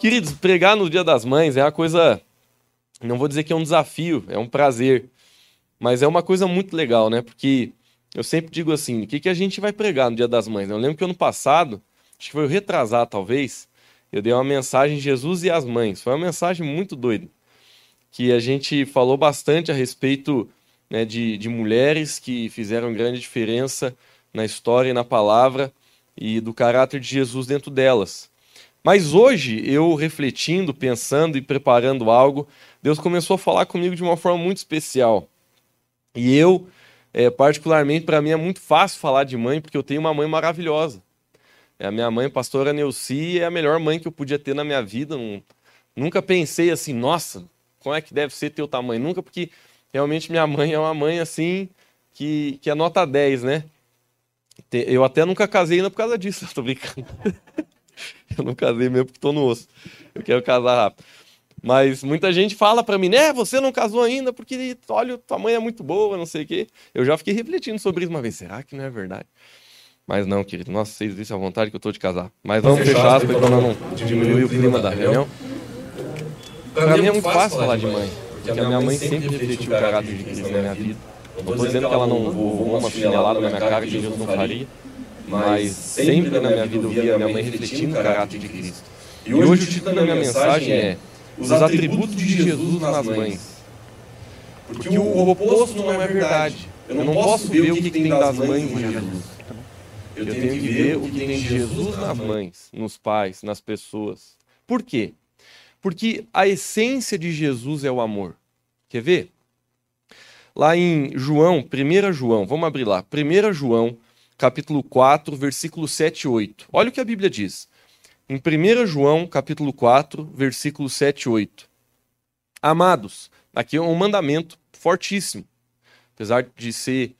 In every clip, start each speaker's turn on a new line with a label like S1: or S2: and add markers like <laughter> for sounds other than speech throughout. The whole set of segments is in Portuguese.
S1: Queridos, pregar no Dia das Mães é uma coisa. Não vou dizer que é um desafio, é um prazer. Mas é uma coisa muito legal, né? Porque eu sempre digo assim: o que, que a gente vai pregar no Dia das Mães? Eu lembro que ano passado, acho que foi o retrasar talvez, eu dei uma mensagem Jesus e as Mães. Foi uma mensagem muito doida. Que a gente falou bastante a respeito né, de, de mulheres que fizeram grande diferença na história e na palavra e do caráter de Jesus dentro delas. Mas hoje, eu refletindo, pensando e preparando algo, Deus começou a falar comigo de uma forma muito especial. E eu, é, particularmente, para mim é muito fácil falar de mãe, porque eu tenho uma mãe maravilhosa. É a minha mãe, pastora Neuci, é a melhor mãe que eu podia ter na minha vida. Nunca pensei assim, nossa, como é que deve ser teu tamanho? Nunca, porque realmente minha mãe é uma mãe assim, que, que é nota 10, né? Eu até nunca casei ainda por causa disso, <laughs> tô brincando. <laughs> eu não casei mesmo porque tô no osso. Eu quero casar rápido. Mas muita gente fala para mim, né? Você não casou ainda porque, olha, tua mãe é muito boa, não sei o quê. Eu já fiquei refletindo sobre isso uma vez. Será que não é verdade? Mas não, querido. Nossa, vocês dizem à vontade que eu tô de casar. Mas vamos fechar as coisas para não diminuir o clima da reunião. Para mim é muito fácil falar de mãe. Porque a minha mãe sempre refletiu o caráter de Cristo na minha vida. Não estou dizendo que ela não voou uma chinelada na minha cara que Jesus não faria. Mas sempre na minha vida eu via minha mãe refletindo o caráter de Cristo. E hoje o título da minha mensagem é Os atributos de Jesus nas mães. Porque o oposto não é verdade. Eu não posso ver o que tem das mães em Jesus. Eu tenho que ver o que tem de Jesus nas mães, nos pais, nas pessoas. Por quê? Porque a essência de Jesus é o amor. Quer ver? Lá em João, 1 João, vamos abrir lá. 1 João, capítulo 4, versículo 7 e 8. Olha o que a Bíblia diz. Em 1 João, capítulo 4, versículo 7 e 8. Amados, aqui é um mandamento fortíssimo. Apesar de ser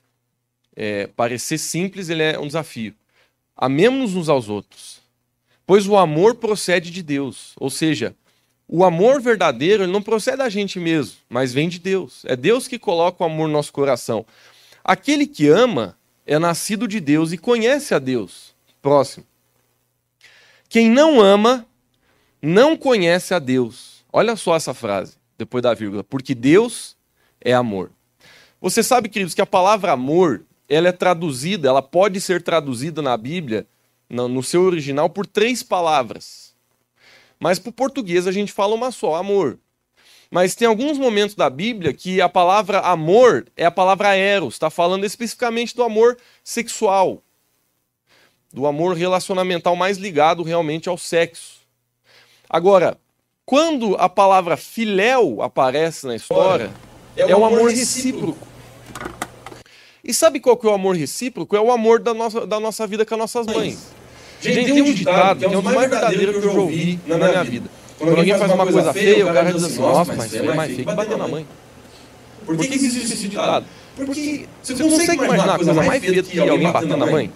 S1: é, parecer simples, ele é um desafio. Amemos-nos uns aos outros, pois o amor procede de Deus. Ou seja, o amor verdadeiro ele não procede da gente mesmo, mas vem de Deus. É Deus que coloca o amor no nosso coração. Aquele que ama é nascido de Deus e conhece a Deus. Próximo. Quem não ama não conhece a Deus. Olha só essa frase, depois da vírgula. Porque Deus é amor. Você sabe, queridos, que a palavra amor ela é traduzida, ela pode ser traduzida na Bíblia, no seu original, por três palavras. Mas para o português a gente fala uma só, amor. Mas tem alguns momentos da Bíblia que a palavra amor é a palavra eros, está falando especificamente do amor sexual, do amor relacionamental mais ligado realmente ao sexo. Agora, quando a palavra filéu aparece na história, é, é um amor recíproco. E sabe qual que é o amor recíproco? É o amor da nossa, da nossa vida com as nossas mães. Gente, tem um ditado que é um dos mais verdadeiros que eu já ouvi na minha vida. Quando alguém faz uma coisa feia, o cara diz assim, nossa, mas você é mais feio que bater na mãe. Por que, existe esse ditado? Porque você consegue imaginar a coisa mais feia do que alguém batendo na mãe?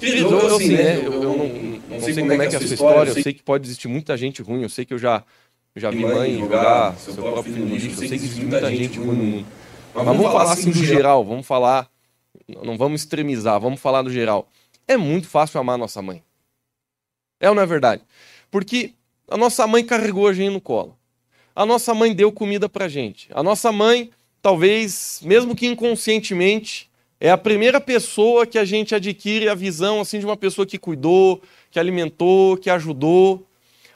S1: Eu, eu, assim, né, eu, eu não, não, sei como é que é a sua história, eu sei que pode existir muita gente ruim, eu sei que eu já, já vi mãe jogar seu próprio filho no lixo, eu sei que existe muita gente ruim no mundo. Mas vamos falar assim do geral, vamos falar, não vamos extremizar, vamos falar do geral. É muito fácil amar nossa mãe. É ou não é verdade? Porque a nossa mãe carregou a gente no colo. A nossa mãe deu comida pra gente. A nossa mãe, talvez, mesmo que inconscientemente, é a primeira pessoa que a gente adquire a visão assim de uma pessoa que cuidou, que alimentou, que ajudou.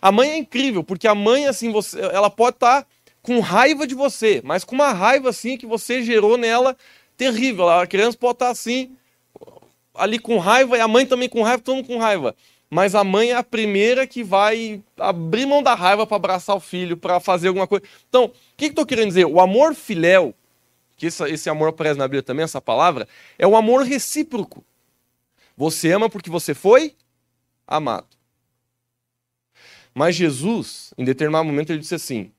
S1: A mãe é incrível, porque a mãe assim, você, ela pode estar tá com raiva de você, mas com uma raiva assim que você gerou nela terrível. A criança pode estar tá, assim, ali com raiva e a mãe também com raiva, todo mundo com raiva. Mas a mãe é a primeira que vai abrir mão da raiva para abraçar o filho, para fazer alguma coisa. Então, o que, que estou querendo dizer? O amor filéu, que esse, esse amor aparece na Bíblia também, essa palavra, é o amor recíproco. Você ama porque você foi amado. Mas Jesus, em determinado momento, ele disse assim: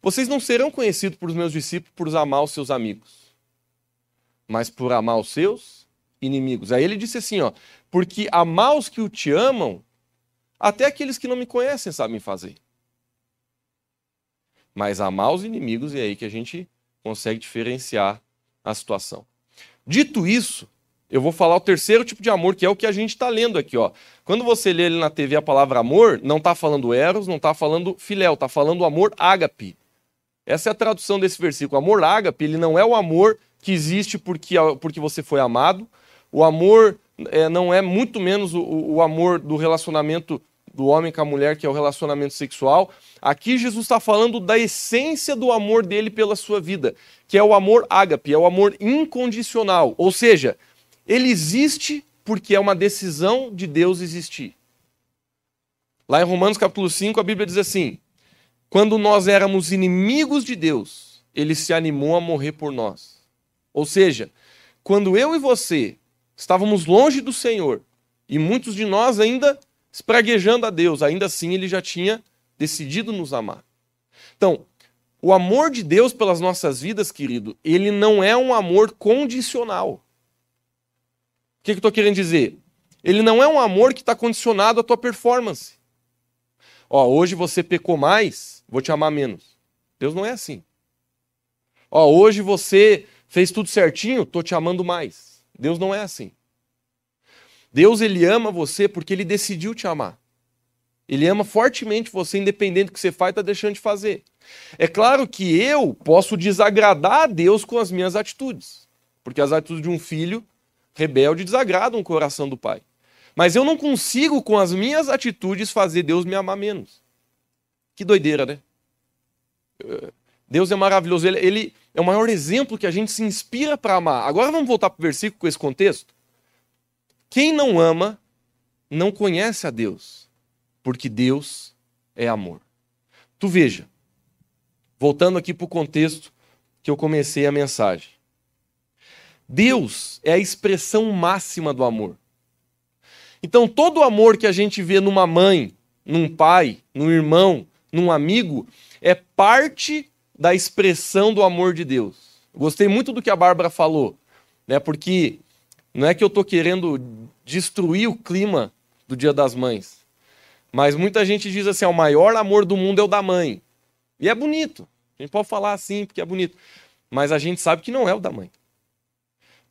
S1: Vocês não serão conhecidos por meus discípulos por amar os seus amigos, mas por amar os seus inimigos. Aí ele disse assim, ó, porque amar os que o te amam, até aqueles que não me conhecem sabem fazer. Mas amar os inimigos é aí que a gente consegue diferenciar a situação. Dito isso, eu vou falar o terceiro tipo de amor, que é o que a gente está lendo aqui. Ó. Quando você lê ali na TV a palavra amor, não está falando eros, não está falando filéu, está falando amor ágape. Essa é a tradução desse versículo. Amor ágape, ele não é o amor que existe porque, porque você foi amado. O amor é, não é muito menos o, o amor do relacionamento do homem com a mulher, que é o relacionamento sexual. Aqui Jesus está falando da essência do amor dele pela sua vida, que é o amor ágape, é o amor incondicional. Ou seja, ele existe porque é uma decisão de Deus existir. Lá em Romanos capítulo 5, a Bíblia diz assim: Quando nós éramos inimigos de Deus, ele se animou a morrer por nós. Ou seja, quando eu e você estávamos longe do Senhor, e muitos de nós ainda espraguejando a Deus, ainda assim ele já tinha decidido nos amar. Então, o amor de Deus pelas nossas vidas, querido, ele não é um amor condicional. O que, que eu estou querendo dizer? Ele não é um amor que está condicionado à tua performance. Ó, hoje você pecou mais, vou te amar menos. Deus não é assim. Ó, hoje você fez tudo certinho, tô te amando mais. Deus não é assim. Deus ele ama você porque ele decidiu te amar. Ele ama fortemente você, independente do que você faz, está deixando de fazer. É claro que eu posso desagradar a Deus com as minhas atitudes, porque as atitudes de um filho rebelde desagradam o coração do pai. Mas eu não consigo, com as minhas atitudes, fazer Deus me amar menos. Que doideira, né? Deus é maravilhoso. Ele, ele é o maior exemplo que a gente se inspira para amar. Agora vamos voltar para o versículo com esse contexto. Quem não ama não conhece a Deus, porque Deus é amor. Tu veja, voltando aqui para o contexto que eu comecei a mensagem. Deus é a expressão máxima do amor. Então, todo o amor que a gente vê numa mãe, num pai, num irmão, num amigo, é parte da expressão do amor de Deus. Gostei muito do que a Bárbara falou, né? Porque não é que eu estou querendo destruir o clima do Dia das Mães, mas muita gente diz assim: o maior amor do mundo é o da mãe. E é bonito. A gente pode falar assim porque é bonito, mas a gente sabe que não é o da mãe.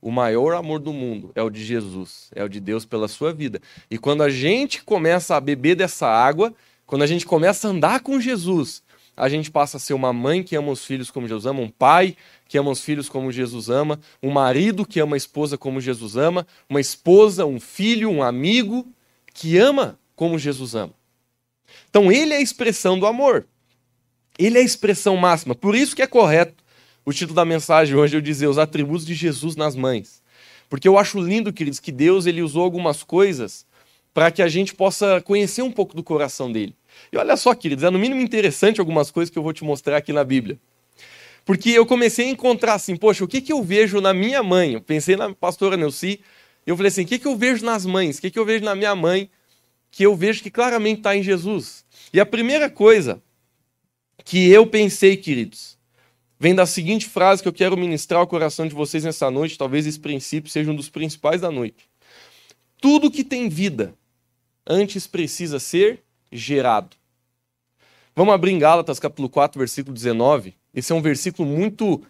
S1: O maior amor do mundo é o de Jesus, é o de Deus pela sua vida. E quando a gente começa a beber dessa água, quando a gente começa a andar com Jesus, a gente passa a ser uma mãe que ama os filhos como Jesus ama, um pai que ama os filhos como Jesus ama, um marido que ama a esposa como Jesus ama, uma esposa, um filho, um amigo que ama como Jesus ama. Então ele é a expressão do amor. Ele é a expressão máxima. Por isso que é correto o título da mensagem hoje eu dizer os atributos de Jesus nas mães. Porque eu acho lindo, queridos, que Deus ele usou algumas coisas para que a gente possa conhecer um pouco do coração dele. E olha só, queridos, é no mínimo interessante algumas coisas que eu vou te mostrar aqui na Bíblia. Porque eu comecei a encontrar assim, poxa, o que, que eu vejo na minha mãe? Eu pensei na pastora Nelci, eu falei assim, o que, que eu vejo nas mães? O que, que eu vejo na minha mãe que eu vejo que claramente está em Jesus? E a primeira coisa que eu pensei, queridos, vem da seguinte frase que eu quero ministrar ao coração de vocês nessa noite. Talvez esse princípio seja um dos principais da noite. Tudo que tem vida antes precisa ser gerado. Vamos abrir em Gálatas capítulo 4, versículo 19. Esse é um versículo muito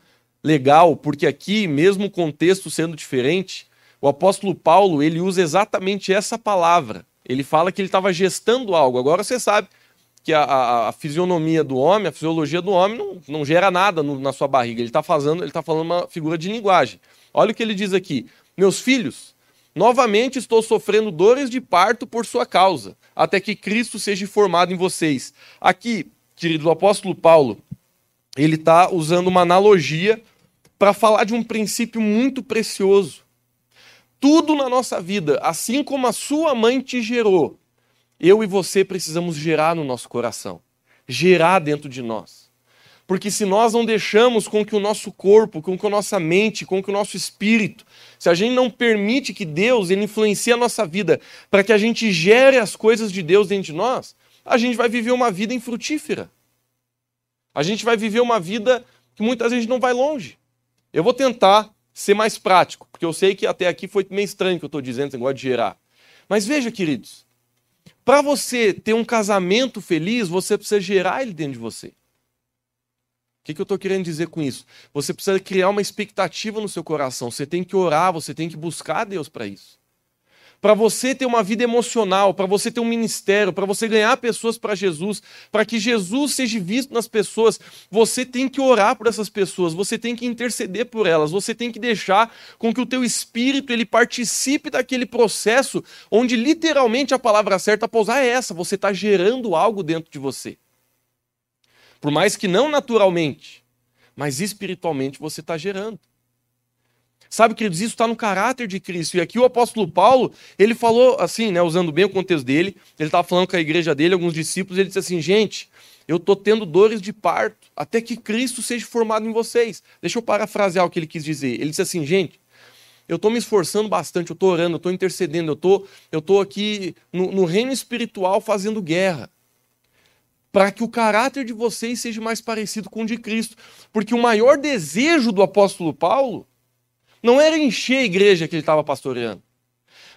S1: legal, porque aqui, mesmo o contexto sendo diferente, o apóstolo Paulo, ele usa exatamente essa palavra. Ele fala que ele estava gestando algo. Agora você sabe que a, a, a, fisionomia do homem, a fisiologia do homem não, não gera nada no, na sua barriga. Ele está fazendo, ele tá falando uma figura de linguagem. Olha o que ele diz aqui: Meus filhos, novamente estou sofrendo dores de parto por sua causa, até que Cristo seja formado em vocês. Aqui, querido, apóstolo Paulo, ele está usando uma analogia para falar de um princípio muito precioso. Tudo na nossa vida, assim como a sua mãe te gerou, eu e você precisamos gerar no nosso coração, gerar dentro de nós. Porque se nós não deixamos com que o nosso corpo, com que a nossa mente, com que o nosso espírito, se a gente não permite que Deus ele influencie a nossa vida para que a gente gere as coisas de Deus dentro de nós, a gente vai viver uma vida infrutífera. A gente vai viver uma vida que muitas vezes não vai longe. Eu vou tentar ser mais prático, porque eu sei que até aqui foi meio estranho que eu estou dizendo, esse negócio de gerar. Mas veja, queridos, para você ter um casamento feliz, você precisa gerar ele dentro de você. O que, que eu estou querendo dizer com isso? Você precisa criar uma expectativa no seu coração. Você tem que orar, você tem que buscar Deus para isso. Para você ter uma vida emocional, para você ter um ministério, para você ganhar pessoas para Jesus, para que Jesus seja visto nas pessoas, você tem que orar por essas pessoas, você tem que interceder por elas, você tem que deixar com que o teu espírito ele participe daquele processo onde literalmente a palavra certa para usar é essa, você está gerando algo dentro de você. Por mais que não naturalmente, mas espiritualmente você está gerando. Sabe, queridos, isso está no caráter de Cristo. E aqui o apóstolo Paulo, ele falou assim, né, usando bem o contexto dele, ele estava falando com a igreja dele, alguns discípulos, ele disse assim, gente, eu estou tendo dores de parto, até que Cristo seja formado em vocês. Deixa eu parafrasear o que ele quis dizer. Ele disse assim, gente, eu estou me esforçando bastante, eu estou orando, eu estou intercedendo, eu tô, estou aqui no, no reino espiritual fazendo guerra para que o caráter de vocês seja mais parecido com o de Cristo. Porque o maior desejo do apóstolo Paulo não era encher a igreja que ele estava pastoreando,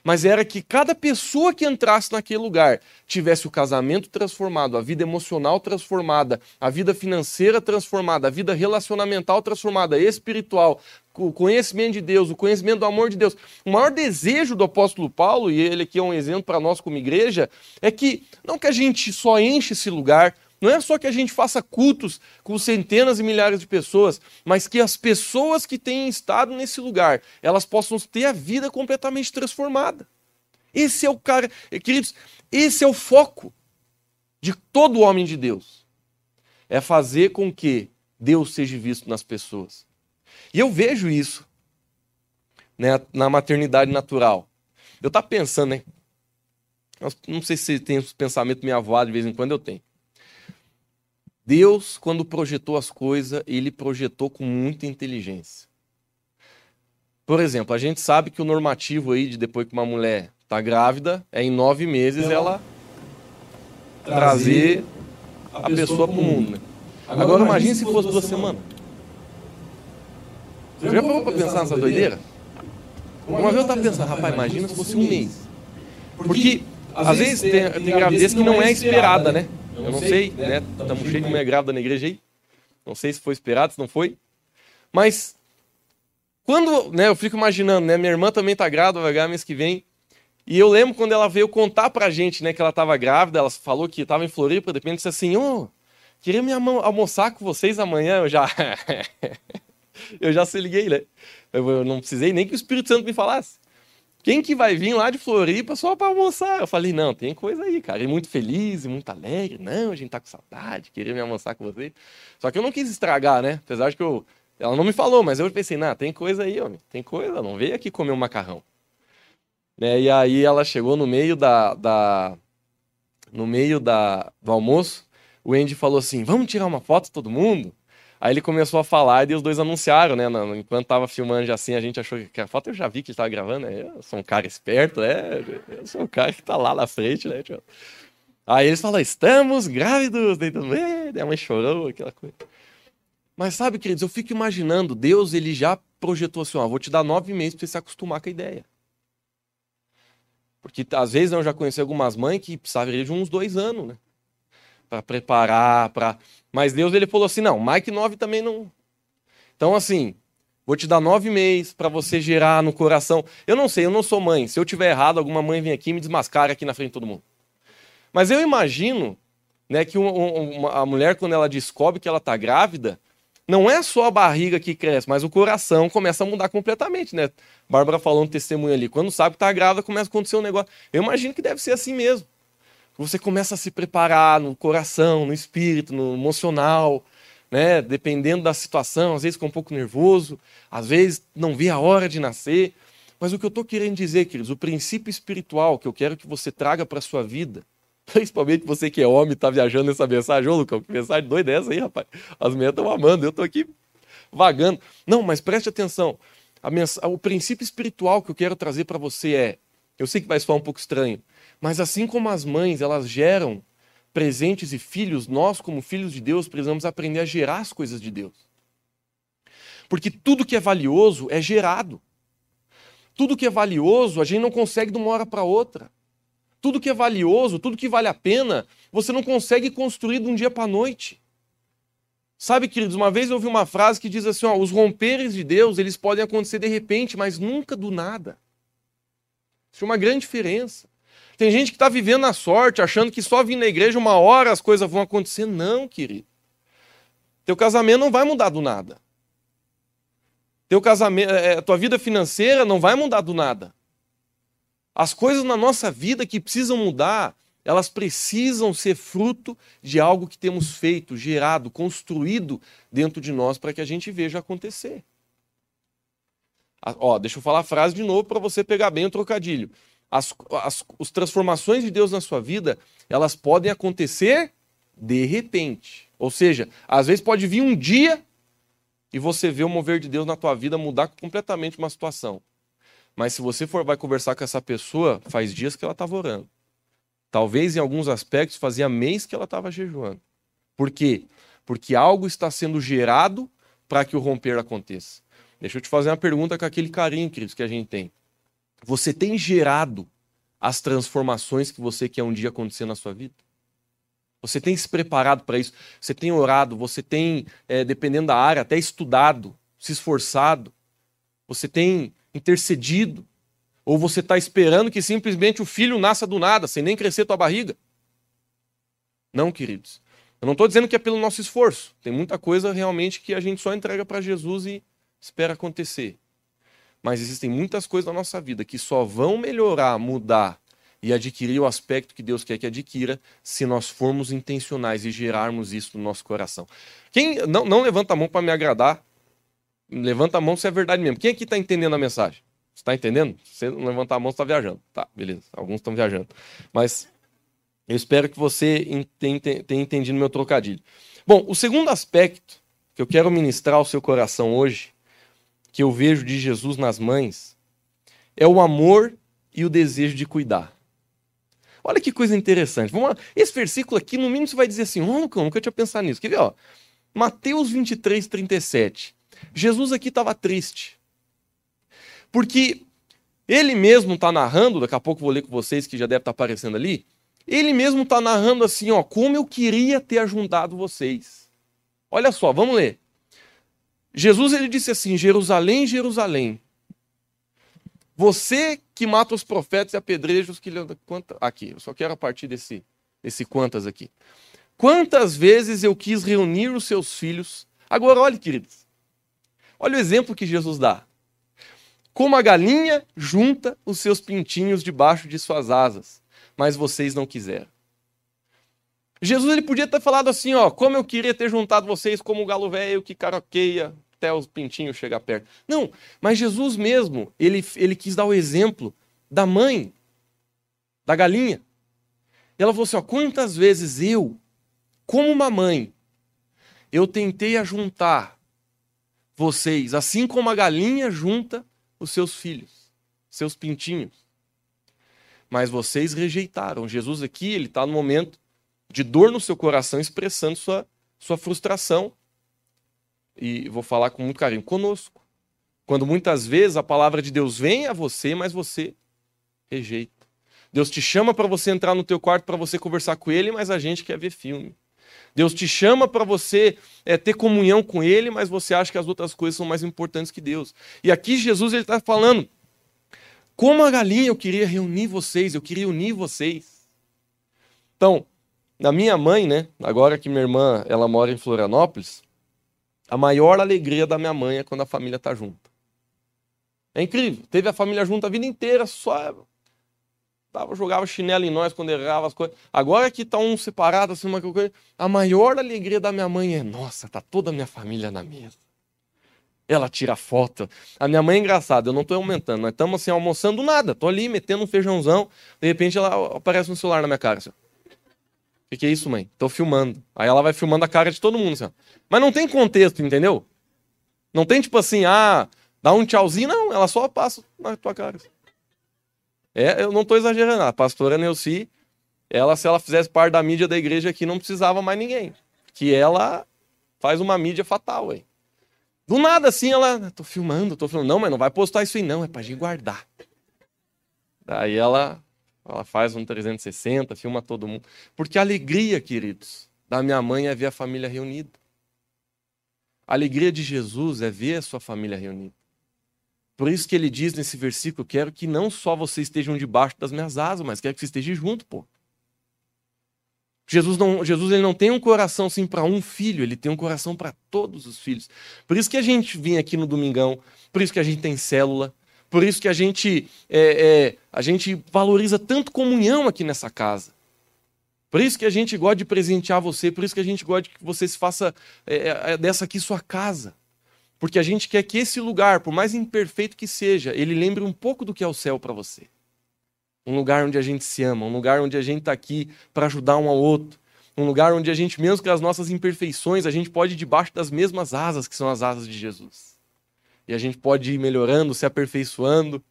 S1: mas era que cada pessoa que entrasse naquele lugar tivesse o casamento transformado, a vida emocional transformada, a vida financeira transformada, a vida relacionamental transformada, espiritual, o conhecimento de Deus, o conhecimento do amor de Deus. O maior desejo do apóstolo Paulo, e ele aqui é um exemplo para nós como igreja, é que não que a gente só enche esse lugar, não é só que a gente faça cultos com centenas e milhares de pessoas, mas que as pessoas que têm estado nesse lugar, elas possam ter a vida completamente transformada. Esse é o cara, queridos, esse é o foco de todo homem de Deus. É fazer com que Deus seja visto nas pessoas. E eu vejo isso né, na maternidade natural. Eu estava pensando, né? Não sei se tem esse pensamento meio avoado, de vez em quando eu tenho. Deus, quando projetou as coisas, ele projetou com muita inteligência. Por exemplo, a gente sabe que o normativo aí de depois que uma mulher está grávida é em nove meses ela, ela trazer a, pessoa para o mundo. Né? Agora, Agora imagine se fosse duas semanas. Você já parou para pensar nessa doideira? Uma vez eu estava pensando, rapaz, imagina se fosse um mês. Porque às vezes tem, tem gravidez que não é esperada, né? Eu não sei, né? Estamos cheios de mulher grávida na igreja aí. Não sei se foi esperado, se não foi. Mas quando, né, eu fico imaginando, né, minha irmã também tá grávida, vai ganhar mês que vem. E eu lembro quando ela veio contar pra gente, né, que ela tava grávida, ela falou que tava em Floripa, de repente disse assim: "Ô, oh, queria me almoçar com vocês amanhã". Eu já <laughs> eu já se liguei, né? Eu não precisei nem que o Espírito Santo me falasse. Quem que vai vir lá de Floripa só para almoçar? Eu falei, não, tem coisa aí, cara. E muito feliz, e muito alegre. Não, a gente tá com saudade, queria me almoçar com você. Só que eu não quis estragar, né? Apesar de que eu... Ela não me falou, mas eu pensei, não, tem coisa aí, homem. Tem coisa, não veio aqui comer um macarrão. Né? E aí ela chegou no meio da... da... No meio da... do almoço, o Andy falou assim, vamos tirar uma foto todo mundo? Aí ele começou a falar e os dois anunciaram, né? Enquanto tava filmando já assim, a gente achou que a foto eu já vi que ele tava gravando, né? Eu sou um cara esperto, né? Eu sou um cara que tá lá na frente, né? Aí eles falaram, estamos grávidos, daí tudo bem, a mãe chorou, aquela coisa. Mas sabe, queridos, eu fico imaginando, Deus ele já projetou assim, ó, vou te dar nove meses para você se acostumar com a ideia. Porque às vezes eu já conheci algumas mães que precisavam de uns dois anos, né? Para preparar, para mas Deus ele falou assim: não, Mike 9 também não. Então, assim, vou te dar nove meses para você gerar no coração. Eu não sei, eu não sou mãe. Se eu tiver errado, alguma mãe vem aqui e me desmascara aqui na frente de todo mundo. Mas eu imagino né, que uma, uma, a mulher, quando ela descobre que ela está grávida, não é só a barriga que cresce, mas o coração começa a mudar completamente, né? Bárbara falou um testemunho ali. Quando sabe que está grávida, começa a acontecer um negócio. Eu imagino que deve ser assim mesmo. Você começa a se preparar no coração, no espírito, no emocional, né? Dependendo da situação, às vezes fica um pouco nervoso, às vezes não vê a hora de nascer. Mas o que eu estou querendo dizer, queridos, o princípio espiritual que eu quero que você traga para a sua vida, <laughs> principalmente você que é homem e está viajando nessa mensagem, ô Lucão, que mensagem doida é essa aí, rapaz? As mulheres estão amando, eu estou aqui vagando. Não, mas preste atenção. Mens... O princípio espiritual que eu quero trazer para você é, eu sei que vai soar um pouco estranho, mas assim como as mães, elas geram presentes e filhos, nós, como filhos de Deus, precisamos aprender a gerar as coisas de Deus. Porque tudo que é valioso é gerado. Tudo que é valioso, a gente não consegue de uma hora para outra. Tudo que é valioso, tudo que vale a pena, você não consegue construir de um dia para a noite. Sabe, queridos, uma vez eu ouvi uma frase que diz assim: ó, os romperes de Deus, eles podem acontecer de repente, mas nunca do nada. Isso é uma grande diferença. Tem gente que está vivendo na sorte, achando que só vir na igreja uma hora as coisas vão acontecer. Não, querido. Teu casamento não vai mudar do nada. Teu casamento, é, tua vida financeira não vai mudar do nada. As coisas na nossa vida que precisam mudar, elas precisam ser fruto de algo que temos feito, gerado, construído dentro de nós para que a gente veja acontecer. Ó, deixa eu falar a frase de novo para você pegar bem o trocadilho. As, as, as transformações de Deus na sua vida, elas podem acontecer de repente. Ou seja, às vezes pode vir um dia e você vê o mover de Deus na tua vida mudar completamente uma situação. Mas se você for vai conversar com essa pessoa, faz dias que ela estava orando. Talvez em alguns aspectos fazia mês que ela estava jejuando. Por quê? Porque algo está sendo gerado para que o romper aconteça. Deixa eu te fazer uma pergunta com aquele carinho, queridos, que a gente tem. Você tem gerado as transformações que você quer um dia acontecer na sua vida? Você tem se preparado para isso? Você tem orado? Você tem, é, dependendo da área, até estudado, se esforçado? Você tem intercedido? Ou você está esperando que simplesmente o filho nasça do nada, sem nem crescer tua barriga? Não, queridos. Eu não estou dizendo que é pelo nosso esforço. Tem muita coisa realmente que a gente só entrega para Jesus e espera acontecer. Mas existem muitas coisas na nossa vida que só vão melhorar, mudar e adquirir o aspecto que Deus quer que adquira se nós formos intencionais e gerarmos isso no nosso coração. Quem não, não levanta a mão para me agradar, levanta a mão se é verdade mesmo. Quem aqui está entendendo a mensagem? Está entendendo? Se não levantar a mão, está viajando. Tá, beleza. Alguns estão viajando. Mas eu espero que você tenha entendido meu trocadilho. Bom, o segundo aspecto que eu quero ministrar ao seu coração hoje, que eu vejo de Jesus nas mães, é o amor e o desejo de cuidar. Olha que coisa interessante. Vamos lá. Esse versículo aqui, no mínimo, você vai dizer assim: oh, nunca, nunca tinha pensado nisso. Quer ver? Ó? Mateus 23, 37. Jesus aqui estava triste. Porque ele mesmo está narrando, daqui a pouco vou ler com vocês que já deve estar tá aparecendo ali. Ele mesmo está narrando assim, ó, como eu queria ter ajudado vocês. Olha só, vamos ler. Jesus ele disse assim: Jerusalém, Jerusalém, você que mata os profetas e apedrejos que quanta aqui, eu só quero a partir desse desse quantas aqui. Quantas vezes eu quis reunir os seus filhos? Agora olhe, queridos. Olha o exemplo que Jesus dá. Como a galinha junta os seus pintinhos debaixo de suas asas, mas vocês não quiseram. Jesus ele podia ter falado assim, ó, como eu queria ter juntado vocês como o galo velho que caroqueia até os pintinhos chegar perto. Não, mas Jesus mesmo, ele, ele quis dar o exemplo da mãe, da galinha. E ela falou assim, ó, quantas vezes eu, como uma mãe, eu tentei ajuntar vocês, assim como a galinha junta os seus filhos, seus pintinhos. Mas vocês rejeitaram. Jesus aqui, ele está no momento de dor no seu coração, expressando sua, sua frustração. E vou falar com muito carinho, conosco. Quando muitas vezes a palavra de Deus vem a você, mas você rejeita. Deus te chama para você entrar no teu quarto para você conversar com ele, mas a gente quer ver filme. Deus te chama para você é, ter comunhão com Ele, mas você acha que as outras coisas são mais importantes que Deus. E aqui Jesus ele está falando: como a galinha, eu queria reunir vocês, eu queria unir vocês. Então, na minha mãe, né? Agora que minha irmã ela mora em Florianópolis, a maior alegria da minha mãe é quando a família está junta. É incrível. Teve a família junta a vida inteira, só Tava, jogava chinelo em nós quando errava as coisas. Agora que tá um separado, assim, uma coisa. A maior alegria da minha mãe é: nossa, tá toda a minha família na mesa. Ela tira foto. A minha mãe é engraçada, eu não tô aumentando. Nós estamos assim, almoçando nada. Tô ali metendo um feijãozão. De repente ela aparece no celular na minha cara. Assim. Que, que é isso, mãe? Tô filmando. Aí ela vai filmando a cara de todo mundo. Assim. Mas não tem contexto, entendeu? Não tem tipo assim, ah, dá um tchauzinho. Não, ela só passa na tua cara. Assim. É, eu não estou exagerando. A pastora Neuci, ela, se ela fizesse parte da mídia da igreja aqui, não precisava mais ninguém. Que ela faz uma mídia fatal, aí. Do nada, assim, ela. Tô filmando, tô filmando. Não, mas não vai postar isso aí, não. É pra gente guardar. Daí ela, ela faz um 360, filma todo mundo. Porque a alegria, queridos, da minha mãe é ver a família reunida. A alegria de Jesus é ver a sua família reunida. Por isso que ele diz nesse versículo: quero que não só vocês estejam debaixo das minhas asas, mas quero que vocês estejam junto, pô. Jesus não, Jesus ele não tem um coração assim para um filho, ele tem um coração para todos os filhos. Por isso que a gente vem aqui no domingão, por isso que a gente tem célula, por isso que a gente é, é, a gente valoriza tanto comunhão aqui nessa casa. Por isso que a gente gosta de presentear você, por isso que a gente gosta que você se faça é, é, é dessa aqui sua casa. Porque a gente quer que esse lugar, por mais imperfeito que seja, ele lembre um pouco do que é o céu para você. Um lugar onde a gente se ama, um lugar onde a gente está aqui para ajudar um ao outro. Um lugar onde a gente, mesmo com as nossas imperfeições, a gente pode ir debaixo das mesmas asas que são as asas de Jesus. E a gente pode ir melhorando, se aperfeiçoando.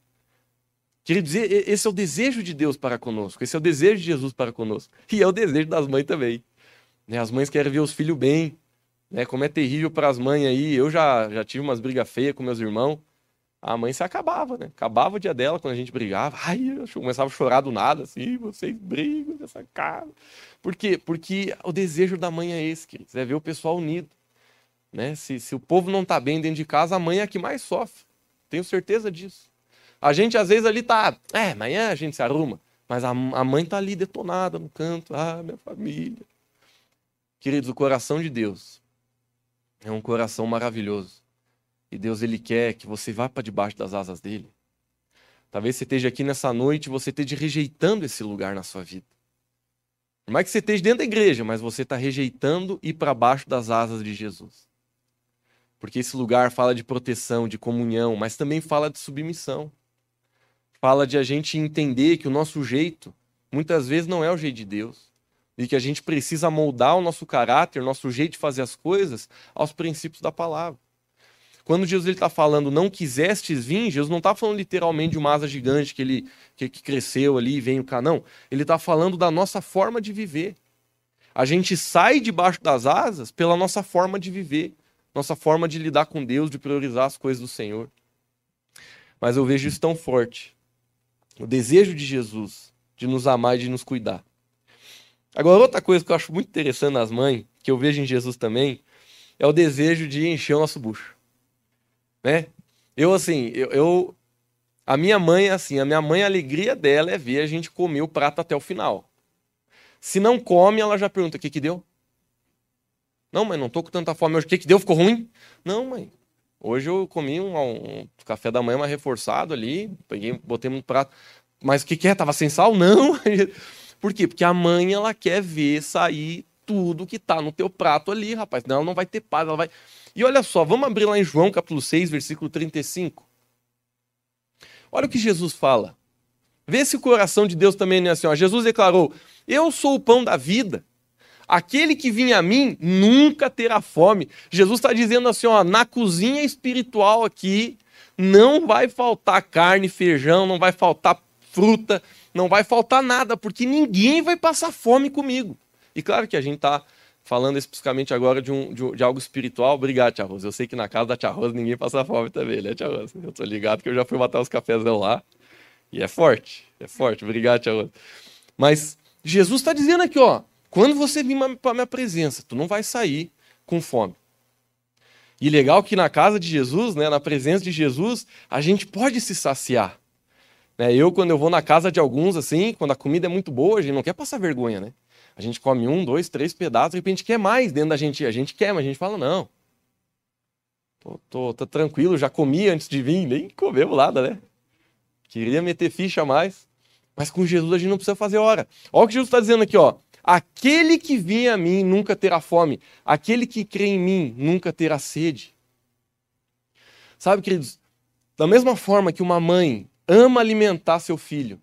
S1: Queria dizer, esse é o desejo de Deus para conosco, esse é o desejo de Jesus para conosco. E é o desejo das mães também. Né, as mães querem ver os filhos bem. Né? Como é terrível para as mães aí. Eu já, já tive umas brigas feias com meus irmãos a mãe se acabava, né? Acabava o dia dela quando a gente brigava. Ai, eu começava a chorar do nada, assim, vocês brigam dessa cara. Por quê? Porque o desejo da mãe é esse, queridos, é ver o pessoal unido. Né? Se, se o povo não tá bem dentro de casa, a mãe é a que mais sofre. Tenho certeza disso. A gente, às vezes, ali tá, é, amanhã a gente se arruma. Mas a, a mãe tá ali detonada no canto. Ah, minha família. Queridos, o coração de Deus é um coração maravilhoso e Deus ele quer que você vá para debaixo das asas dele. Talvez você esteja aqui nessa noite você esteja rejeitando esse lugar na sua vida. Não é que você esteja dentro da igreja, mas você está rejeitando ir para baixo das asas de Jesus. Porque esse lugar fala de proteção, de comunhão, mas também fala de submissão. Fala de a gente entender que o nosso jeito muitas vezes não é o jeito de Deus. E que a gente precisa moldar o nosso caráter, o nosso jeito de fazer as coisas aos princípios da palavra. Quando Jesus está falando não quisestes vir, Jesus não está falando literalmente de uma asa gigante que ele que, que cresceu ali e veio cá, não. Ele está falando da nossa forma de viver. A gente sai debaixo das asas pela nossa forma de viver, nossa forma de lidar com Deus, de priorizar as coisas do Senhor. Mas eu vejo isso tão forte. O desejo de Jesus de nos amar e de nos cuidar. Agora, outra coisa que eu acho muito interessante nas mães, que eu vejo em Jesus também, é o desejo de encher o nosso bucho né? Eu, assim, eu, eu, A minha mãe, assim, a minha mãe, a alegria dela é ver a gente comer o prato até o final. Se não come, ela já pergunta: o que que deu? Não, mãe, não tô com tanta fome hoje. O que que deu? Ficou ruim? Não, mãe. Hoje eu comi um, um café da manhã mais reforçado ali, peguei, botei no prato. Mas o que que é? Tava sem sal? Não. <laughs> Por quê? Porque a mãe, ela quer ver sair tudo que tá no teu prato ali, rapaz. Não, ela não vai ter paz, ela vai e olha só, vamos abrir lá em João capítulo 6, versículo 35. Olha o que Jesus fala. Vê se o coração de Deus também é assim. Ó. Jesus declarou: Eu sou o pão da vida. Aquele que vinha a mim nunca terá fome. Jesus está dizendo assim: ó, na cozinha espiritual aqui não vai faltar carne, feijão, não vai faltar fruta, não vai faltar nada, porque ninguém vai passar fome comigo. E claro que a gente está falando especificamente agora de, um, de, de, algo espiritual. Obrigado, Tia Rosa. Eu sei que na casa da Tia Rosa ninguém passa fome também, né, Tia Rosa? Eu tô ligado que eu já fui matar os cafezão lá. E é forte, é forte. Obrigado, Tia Rosa. Mas Jesus está dizendo aqui, ó. Quando você vir para minha presença, tu não vai sair com fome. E legal que na casa de Jesus, né, na presença de Jesus, a gente pode se saciar. Né? Eu, quando eu vou na casa de alguns, assim, quando a comida é muito boa, a gente não quer passar vergonha, né? A gente come um, dois, três pedaços, de repente quer mais dentro da gente. A gente quer, mas a gente fala, não. Tô, tô, tô tranquilo, já comi antes de vir, nem comemos nada, né? Queria meter ficha mais. Mas com Jesus a gente não precisa fazer hora. Olha o que Jesus está dizendo aqui, ó. Aquele que vem a mim nunca terá fome. Aquele que crê em mim nunca terá sede. Sabe, queridos, da mesma forma que uma mãe ama alimentar seu filho,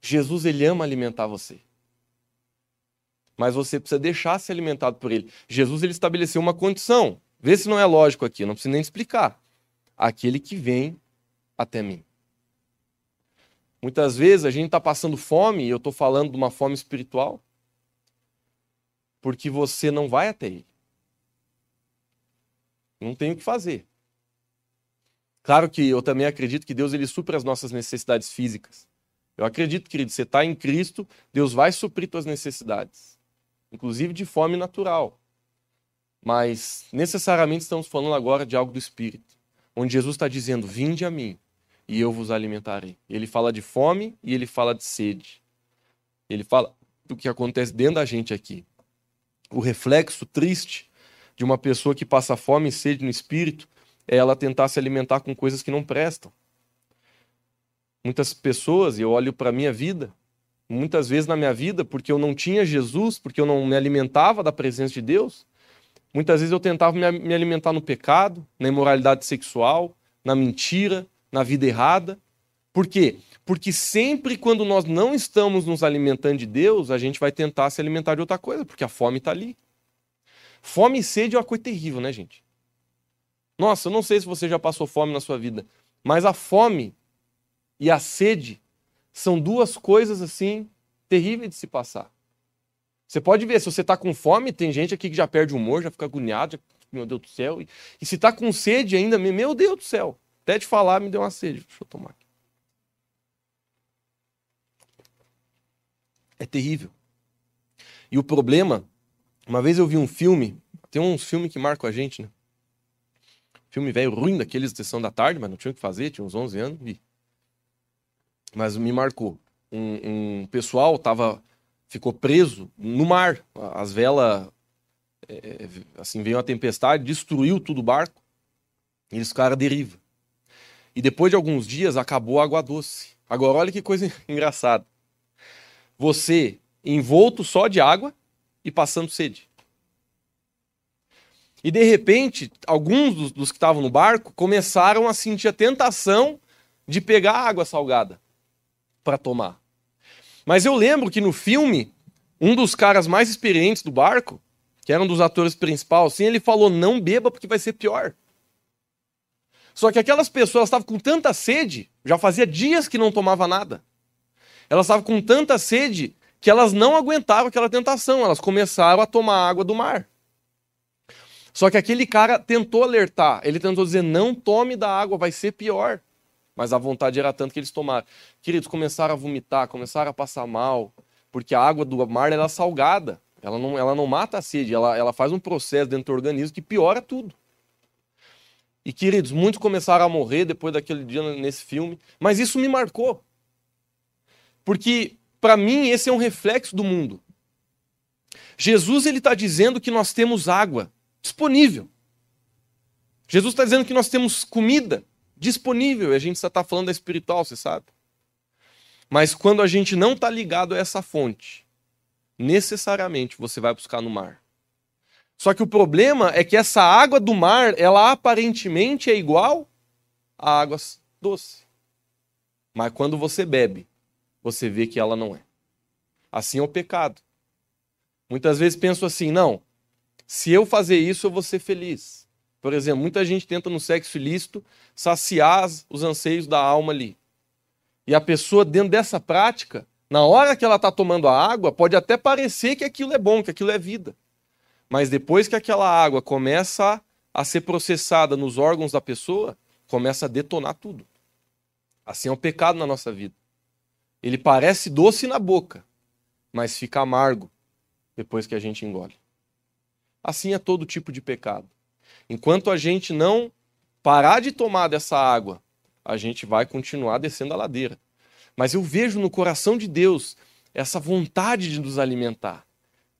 S1: Jesus ele ama alimentar você mas você precisa deixar ser alimentado por ele. Jesus ele estabeleceu uma condição. Vê se não é lógico aqui, não preciso nem explicar. Aquele que vem até mim. Muitas vezes a gente está passando fome, e eu estou falando de uma fome espiritual, porque você não vai até ele. Não tem o que fazer. Claro que eu também acredito que Deus ele supra as nossas necessidades físicas. Eu acredito, querido, você está em Cristo, Deus vai suprir suas necessidades inclusive de fome natural. Mas necessariamente estamos falando agora de algo do Espírito, onde Jesus está dizendo: Vinde a mim e eu vos alimentarei. Ele fala de fome e ele fala de sede. Ele fala do que acontece dentro da gente aqui. O reflexo triste de uma pessoa que passa fome e sede no espírito é ela tentar se alimentar com coisas que não prestam. Muitas pessoas, e eu olho para a minha vida, muitas vezes na minha vida, porque eu não tinha Jesus, porque eu não me alimentava da presença de Deus, muitas vezes eu tentava me alimentar no pecado, na imoralidade sexual, na mentira, na vida errada. Por quê? Porque sempre quando nós não estamos nos alimentando de Deus, a gente vai tentar se alimentar de outra coisa, porque a fome está ali. Fome e sede é uma coisa terrível, né, gente? Nossa, eu não sei se você já passou fome na sua vida, mas a fome e a sede são duas coisas assim terríveis de se passar. Você pode ver, se você está com fome, tem gente aqui que já perde o humor, já fica agoniado, já, meu Deus do céu. E, e se está com sede ainda, meu Deus do céu. Até de falar me deu uma sede. Deixa eu tomar aqui. É terrível. E o problema, uma vez eu vi um filme, tem uns filmes que marcam a gente, né? Filme velho ruim daqueles de sessão da tarde, mas não tinha o que fazer, tinha uns 11 anos, vi. Mas me marcou. Um, um pessoal tava, ficou preso no mar. As velas, é, assim, veio uma tempestade, destruiu tudo o barco. E eles ficaram à deriva. E depois de alguns dias acabou a água doce. Agora olha que coisa <laughs> engraçada. Você envolto só de água e passando sede. E de repente, alguns dos, dos que estavam no barco começaram a sentir a tentação de pegar água salgada para tomar. Mas eu lembro que no filme, um dos caras mais experientes do barco, que era um dos atores principais, assim, ele falou: não beba porque vai ser pior. Só que aquelas pessoas estavam com tanta sede, já fazia dias que não tomava nada. Elas estavam com tanta sede que elas não aguentavam aquela tentação, elas começaram a tomar água do mar. Só que aquele cara tentou alertar, ele tentou dizer: não tome da água, vai ser pior. Mas a vontade era tanto que eles tomaram. Queridos, começaram a vomitar, começaram a passar mal, porque a água do mar é salgada. Ela não, ela não mata a sede, ela, ela faz um processo dentro do organismo que piora tudo. E, queridos, muitos começaram a morrer depois daquele dia nesse filme, mas isso me marcou. Porque, para mim, esse é um reflexo do mundo. Jesus ele está dizendo que nós temos água disponível. Jesus está dizendo que nós temos comida disponível. E a gente só está falando da espiritual, você sabe. Mas quando a gente não está ligado a essa fonte, necessariamente você vai buscar no mar. Só que o problema é que essa água do mar, ela aparentemente é igual a águas doces. Mas quando você bebe, você vê que ela não é. Assim é o pecado. Muitas vezes penso assim, não, se eu fazer isso, eu vou ser feliz. Por exemplo, muita gente tenta no sexo ilícito saciar os anseios da alma ali. E a pessoa, dentro dessa prática, na hora que ela está tomando a água, pode até parecer que aquilo é bom, que aquilo é vida. Mas depois que aquela água começa a ser processada nos órgãos da pessoa, começa a detonar tudo. Assim é o pecado na nossa vida. Ele parece doce na boca, mas fica amargo depois que a gente engole. Assim é todo tipo de pecado. Enquanto a gente não parar de tomar dessa água, a gente vai continuar descendo a ladeira. Mas eu vejo no coração de Deus essa vontade de nos alimentar.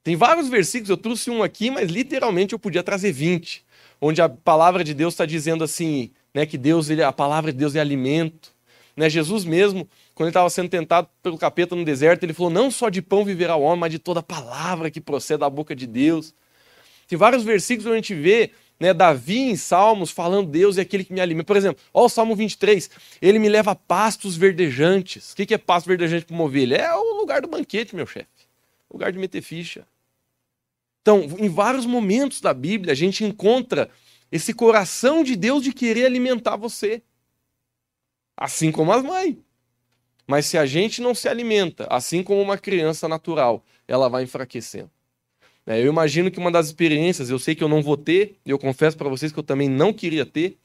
S1: Tem vários versículos, eu trouxe um aqui, mas literalmente eu podia trazer 20, onde a palavra de Deus está dizendo assim, né, que Deus, ele, a palavra de Deus é alimento. Né? Jesus mesmo, quando ele estava sendo tentado pelo capeta no deserto, ele falou: não só de pão viverá o homem, mas de toda palavra que procede da boca de Deus. Tem vários versículos onde a gente vê né, Davi em Salmos falando Deus é aquele que me alimenta. Por exemplo, olha o Salmo 23, ele me leva a pastos verdejantes. O que é pasto verdejante para uma ovelha? É o lugar do banquete, meu chefe lugar de meter ficha. Então, em vários momentos da Bíblia, a gente encontra esse coração de Deus de querer alimentar você. Assim como as mães. Mas se a gente não se alimenta, assim como uma criança natural, ela vai enfraquecendo. É, eu imagino que uma das experiências, eu sei que eu não vou ter, eu confesso para vocês que eu também não queria ter.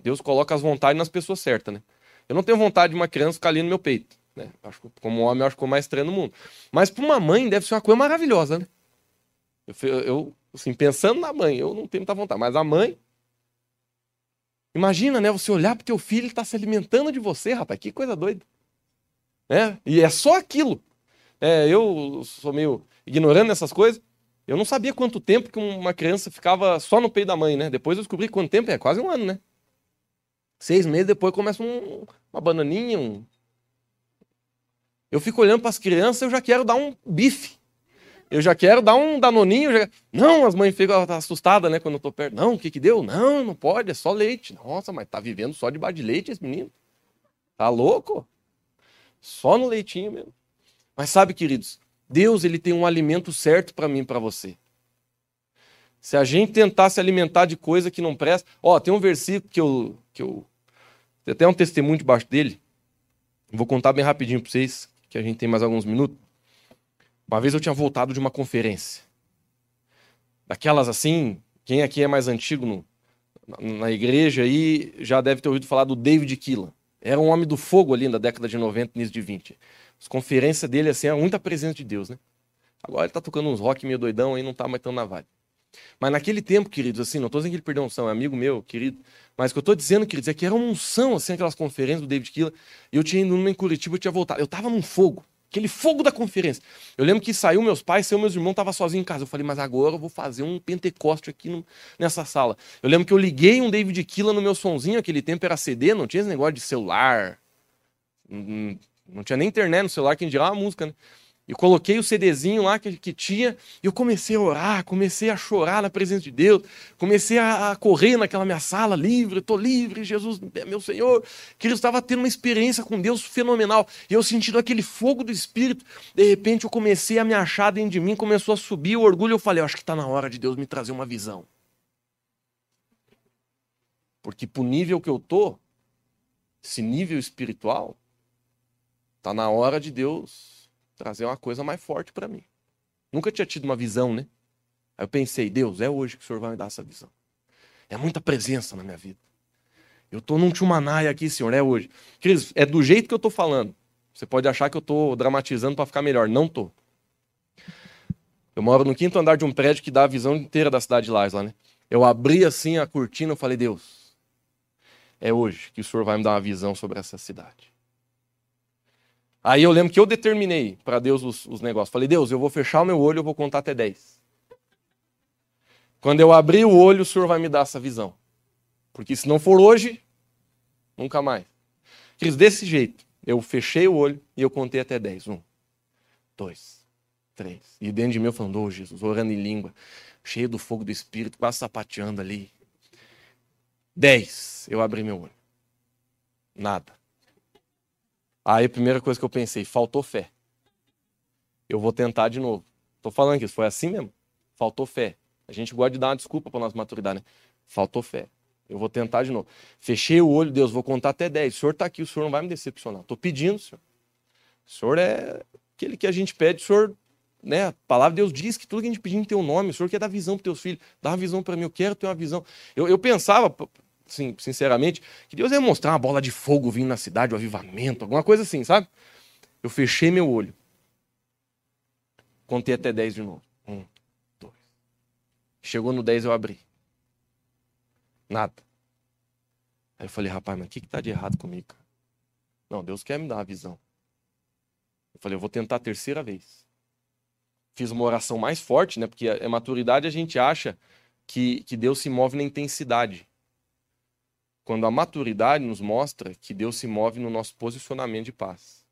S1: Deus coloca as vontades nas pessoas certas, né? Eu não tenho vontade de uma criança ficar ali no meu peito. Né? Acho que, como homem, eu acho que é o mais estranho no mundo. Mas para uma mãe deve ser uma coisa maravilhosa, né? Eu, eu, Assim, pensando na mãe, eu não tenho muita vontade, mas a mãe. Imagina, né? Você olhar pro teu filho, ele tá se alimentando de você, rapaz, que coisa doida. É, e é só aquilo. É, eu sou meio ignorando essas coisas. Eu não sabia quanto tempo que uma criança ficava só no peito da mãe, né? Depois eu descobri quanto tempo é, quase um ano, né? Seis meses depois começa um, uma bananinha, um... Eu fico olhando para as crianças, eu já quero dar um bife. Eu já quero dar um danoninho. Já... Não, as mães ficam assustadas, né, quando eu tô perto. Não, o que que deu? Não, não pode, é só leite. Nossa, mas tá vivendo só de de leite esse menino. Tá louco? Só no leitinho mesmo. Mas sabe, queridos, Deus ele tem um alimento certo para mim e para você. Se a gente tentar se alimentar de coisa que não presta. Ó, tem um versículo que eu. Que eu tem até um testemunho debaixo dele. Vou contar bem rapidinho para vocês, que a gente tem mais alguns minutos. Uma vez eu tinha voltado de uma conferência. Daquelas assim, quem aqui é mais antigo no, na, na, igreja aí já deve ter ouvido falar do David Keelan. Era um homem do fogo ali na década de 90, início de 20. As conferências dele, assim, era muita presença de Deus, né? Agora ele tá tocando uns rock meio doidão aí, não tá mais tão na vibe. Mas naquele tempo, queridos, assim, não tô dizendo que ele perdeu unção, é amigo meu, querido. Mas o que eu tô dizendo, queridos, é que era uma unção, assim, aquelas conferências do David. E eu tinha ido numa em Curitiba, eu tinha voltado. Eu tava num fogo. Aquele fogo da conferência. Eu lembro que saiu meus pais, saiu meus irmãos, tava sozinho em casa. Eu falei, mas agora eu vou fazer um pentecoste aqui no, nessa sala. Eu lembro que eu liguei um David Keelan no meu sonzinho, aquele tempo era CD, não tinha esse negócio de celular. Não, não tinha nem internet no celular, quem dirá a música, né? E coloquei o CDzinho lá que, que tinha, e eu comecei a orar, comecei a chorar na presença de Deus, comecei a, a correr naquela minha sala, livre, estou livre, Jesus é meu Senhor. Que eu estava tendo uma experiência com Deus fenomenal, e eu sentindo aquele fogo do Espírito, de repente eu comecei a me achar dentro de mim, começou a subir o orgulho, eu falei, eu acho que está na hora de Deus me trazer uma visão. Porque pro nível que eu tô, esse nível espiritual, tá na hora de Deus trazer uma coisa mais forte para mim. Nunca tinha tido uma visão, né? Aí eu pensei, Deus, é hoje que o Senhor vai me dar essa visão. É muita presença na minha vida. Eu tô num Tchumanai aqui, Senhor, é hoje. Cris, é do jeito que eu tô falando. Você pode achar que eu tô dramatizando para ficar melhor. Não tô. Eu moro no quinto andar de um prédio que dá a visão inteira da cidade de Lars lá, né? Eu abri assim a cortina e falei, Deus, é hoje que o Senhor vai me dar uma visão sobre essa cidade. Aí eu lembro que eu determinei para Deus os, os, negócios. Falei, Deus, eu vou fechar o meu olho, eu vou contar até 10. Quando eu abrir o olho, o Senhor vai me dar essa visão. Porque se não for hoje, nunca mais. Fiz desse jeito. Eu fechei o olho e eu contei até 10. Um, dois, três. E dentro de mim eu falando, oh, Jesus, orando em língua, cheio do fogo do Espírito, quase sapateando ali. Dez. Eu abri meu olho. Nada. Aí a primeira coisa que eu pensei, faltou fé. Eu vou tentar de novo. Tô falando que isso foi assim mesmo. Faltou fé. A gente gosta de dar uma desculpa para nossa maturidade, né? Faltou fé. Eu vou tentar de novo. Fechei o olho, Deus, vou contar até 10. O senhor está aqui, o senhor não vai me decepcionar. Estou pedindo, senhor. O senhor é aquele que a gente pede, o senhor, né? A palavra de Deus diz que tudo que a gente pedir em teu nome, o senhor quer dar visão para teus filhos. Dá uma visão para mim, eu quero ter uma visão. Eu, eu pensava, sim, sinceramente, que Deus ia mostrar uma bola de fogo vindo na cidade, um avivamento, alguma coisa assim, sabe? Eu fechei meu olho. Contei até 10 de novo. Um, dois. Chegou no 10 eu abri. Nada. Aí eu falei, rapaz, mas o que, que tá de errado comigo? Cara? Não, Deus quer me dar uma visão. Eu falei, eu vou tentar a terceira vez. Fiz uma oração mais forte, né? Porque a maturidade a gente acha que, que Deus se move na intensidade quando a maturidade nos mostra que Deus se move no nosso posicionamento de paz.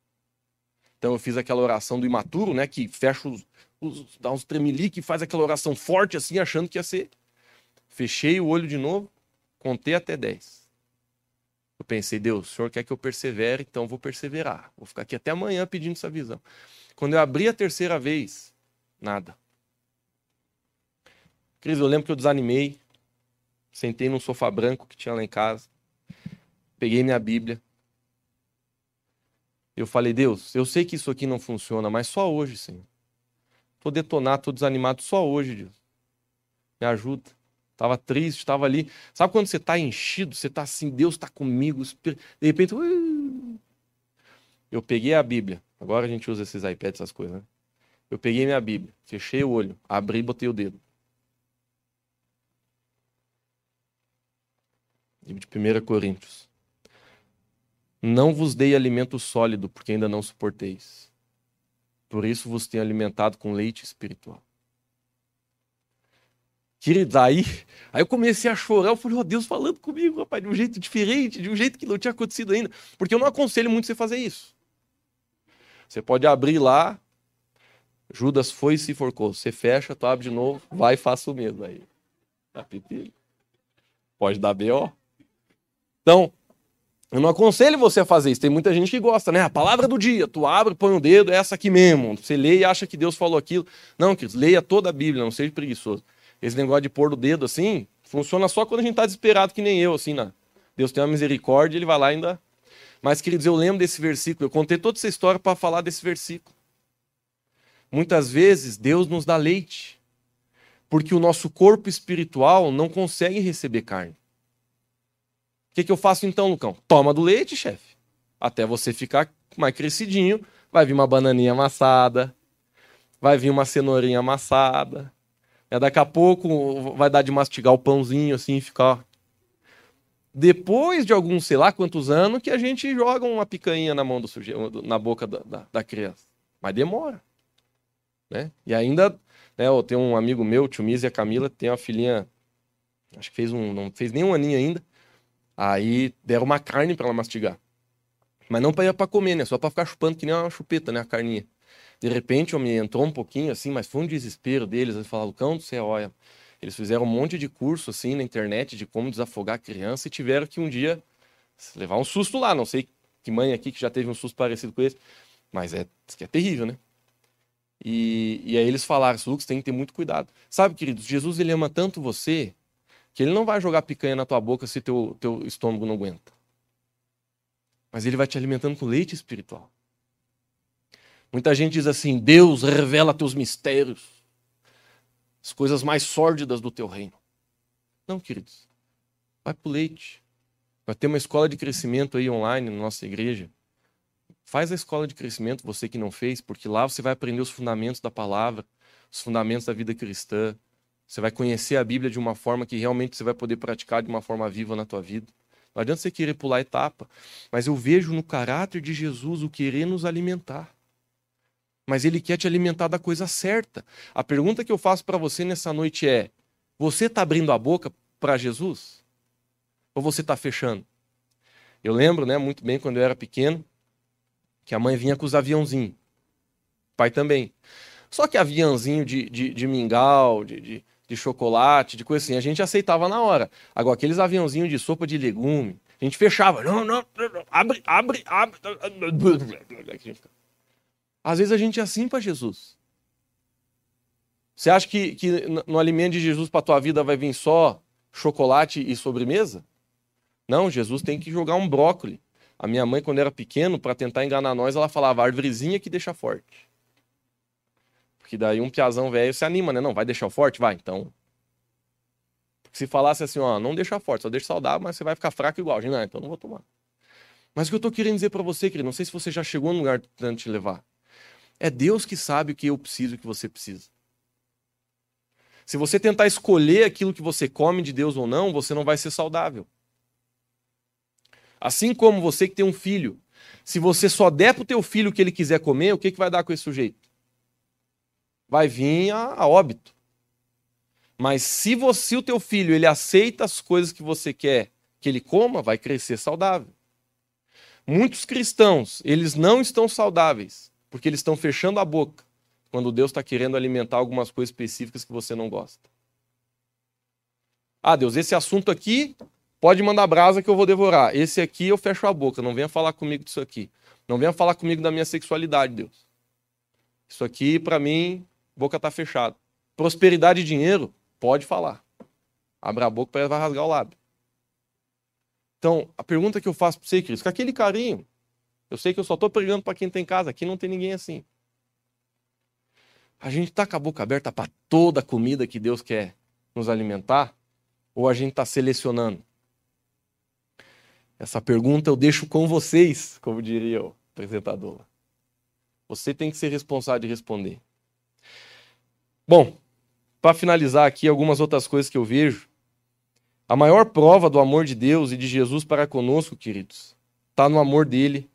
S1: Então eu fiz aquela oração do imaturo, né, que fecha os, os dá uns tremelique, faz aquela oração forte assim, achando que ia ser. Fechei o olho de novo, contei até 10. Eu pensei, Deus, o Senhor quer que eu persevere, então vou perseverar. Vou ficar aqui até amanhã pedindo essa visão. Quando eu abri a terceira vez, nada. Cris, eu lembro que eu desanimei, Sentei num sofá branco que tinha lá em casa. Peguei minha Bíblia. Eu falei, Deus, eu sei que isso aqui não funciona, mas só hoje, Senhor. Tô detonado, tô desanimado só hoje, Deus. Me ajuda. Tava triste, tava ali. Sabe quando você tá enchido, você tá assim, Deus tá comigo. De repente, eu peguei a Bíblia. Agora a gente usa esses iPads, essas coisas, né? Eu peguei minha Bíblia, fechei o olho, abri e botei o dedo. Livro de 1 Coríntios. Não vos dei alimento sólido, porque ainda não suporteis. Por isso vos tenho alimentado com leite espiritual. Queridos, aí, aí eu comecei a chorar, eu falei, ó oh, Deus falando comigo, rapaz, de um jeito diferente, de um jeito que não tinha acontecido ainda. Porque eu não aconselho muito você fazer isso. Você pode abrir lá, Judas foi e se forcou. Você fecha, tu abre de novo, vai e faça o mesmo. Aí, tá Pode dar B.O. Então, eu não aconselho você a fazer isso. Tem muita gente que gosta, né? A palavra do dia, tu abre, põe o dedo, é essa aqui mesmo. Você lê e acha que Deus falou aquilo. Não, queridos, leia toda a Bíblia, não seja preguiçoso. Esse negócio de pôr o dedo assim, funciona só quando a gente está desesperado, que nem eu, assim, né? Deus tem uma misericórdia, ele vai lá ainda. Mas, queridos, eu lembro desse versículo. Eu contei toda essa história para falar desse versículo. Muitas vezes Deus nos dá leite, porque o nosso corpo espiritual não consegue receber carne. O que, que eu faço então, Lucão? Toma do leite, chefe. Até você ficar mais crescidinho, vai vir uma bananinha amassada, vai vir uma cenourinha amassada. E daqui a pouco vai dar de mastigar o pãozinho assim e ficar. Depois de alguns, sei lá quantos anos, que a gente joga uma picanha na mão do sujeito, na boca da, da, da criança. Mas demora. Né? E ainda, né, eu tenho um amigo meu, tio Miz e a Camila, tem uma filhinha, acho que fez um, não fez nem um aninho ainda. Aí deram uma carne para ela mastigar. Mas não para comer, né? Só para ficar chupando que nem uma chupeta, né? A carninha. De repente, eu me entrou um pouquinho assim, mas foi um desespero deles. Eles falaram, cão do céu, olha. Eles fizeram um monte de curso assim na internet de como desafogar a criança e tiveram que um dia levar um susto lá. Não sei que mãe aqui que já teve um susto parecido com esse, mas é, é terrível, né? E, e aí eles falaram, Lucas, tem que ter muito cuidado. Sabe, queridos, Jesus ele ama tanto você que ele não vai jogar picanha na tua boca se teu, teu estômago não aguenta. Mas ele vai te alimentando com leite espiritual. Muita gente diz assim: Deus revela teus mistérios, as coisas mais sórdidas do teu reino. Não, queridos. Vai pro leite. Vai ter uma escola de crescimento aí online na nossa igreja. Faz a escola de crescimento, você que não fez, porque lá você vai aprender os fundamentos da palavra, os fundamentos da vida cristã. Você vai conhecer a Bíblia de uma forma que realmente você vai poder praticar de uma forma viva na tua vida. Não adianta você querer pular etapa, mas eu vejo no caráter de Jesus o querer nos alimentar. Mas ele quer te alimentar da coisa certa. A pergunta que eu faço para você nessa noite é: você está abrindo a boca para Jesus? Ou você está fechando? Eu lembro, né, muito bem quando eu era pequeno, que a mãe vinha com os aviãozinhos. Pai também. Só que aviãozinho de, de, de mingau, de, de, de, chocolate, de coisa assim, a gente aceitava na hora. Agora, aqueles aviãozinhos de sopa de legume, a gente fechava. Não, não, não abre, abre, abre. Às vezes a gente é assim para Jesus. Você acha que, que no alimento de Jesus para tua vida vai vir só chocolate e sobremesa? Não, Jesus tem que jogar um brócolis. A minha mãe, quando era pequeno, para tentar enganar nós, ela falava árvorezinha que deixa forte. Porque daí um piazão velho se anima, né? Não, vai deixar forte? Vai, então. Porque se falasse assim, ó, não deixa forte, só deixa saudável, mas você vai ficar fraco igual. Não, então não vou tomar. Mas o que eu tô querendo dizer para você, querido, não sei se você já chegou no lugar tentando te levar. É Deus que sabe o que eu preciso e o que você precisa. Se você tentar escolher aquilo que você come de Deus ou não, você não vai ser saudável. Assim como você que tem um filho, se você só der para o teu filho o que ele quiser comer, o que, que vai dar com esse sujeito? Vai vir a, a óbito. Mas se você, o teu filho, ele aceita as coisas que você quer que ele coma, vai crescer saudável. Muitos cristãos, eles não estão saudáveis, porque eles estão fechando a boca quando Deus está querendo alimentar algumas coisas específicas que você não gosta. Ah, Deus, esse assunto aqui Pode mandar brasa que eu vou devorar. Esse aqui eu fecho a boca. Não venha falar comigo disso aqui. Não venha falar comigo da minha sexualidade, Deus. Isso aqui, para mim, boca tá fechada. Prosperidade e dinheiro, pode falar. Abra a boca para vai rasgar o lábio. Então, a pergunta que eu faço para você, Cris, com aquele carinho, eu sei que eu só estou pregando para quem tem casa, aqui não tem ninguém assim. A gente está com a boca aberta para toda a comida que Deus quer nos alimentar? Ou a gente está selecionando? Essa pergunta eu deixo com vocês, como diria o apresentador. Você tem que ser responsável de responder. Bom, para finalizar aqui, algumas outras coisas que eu vejo A maior prova do amor de Deus e de Jesus para conosco, queridos, está no amor dele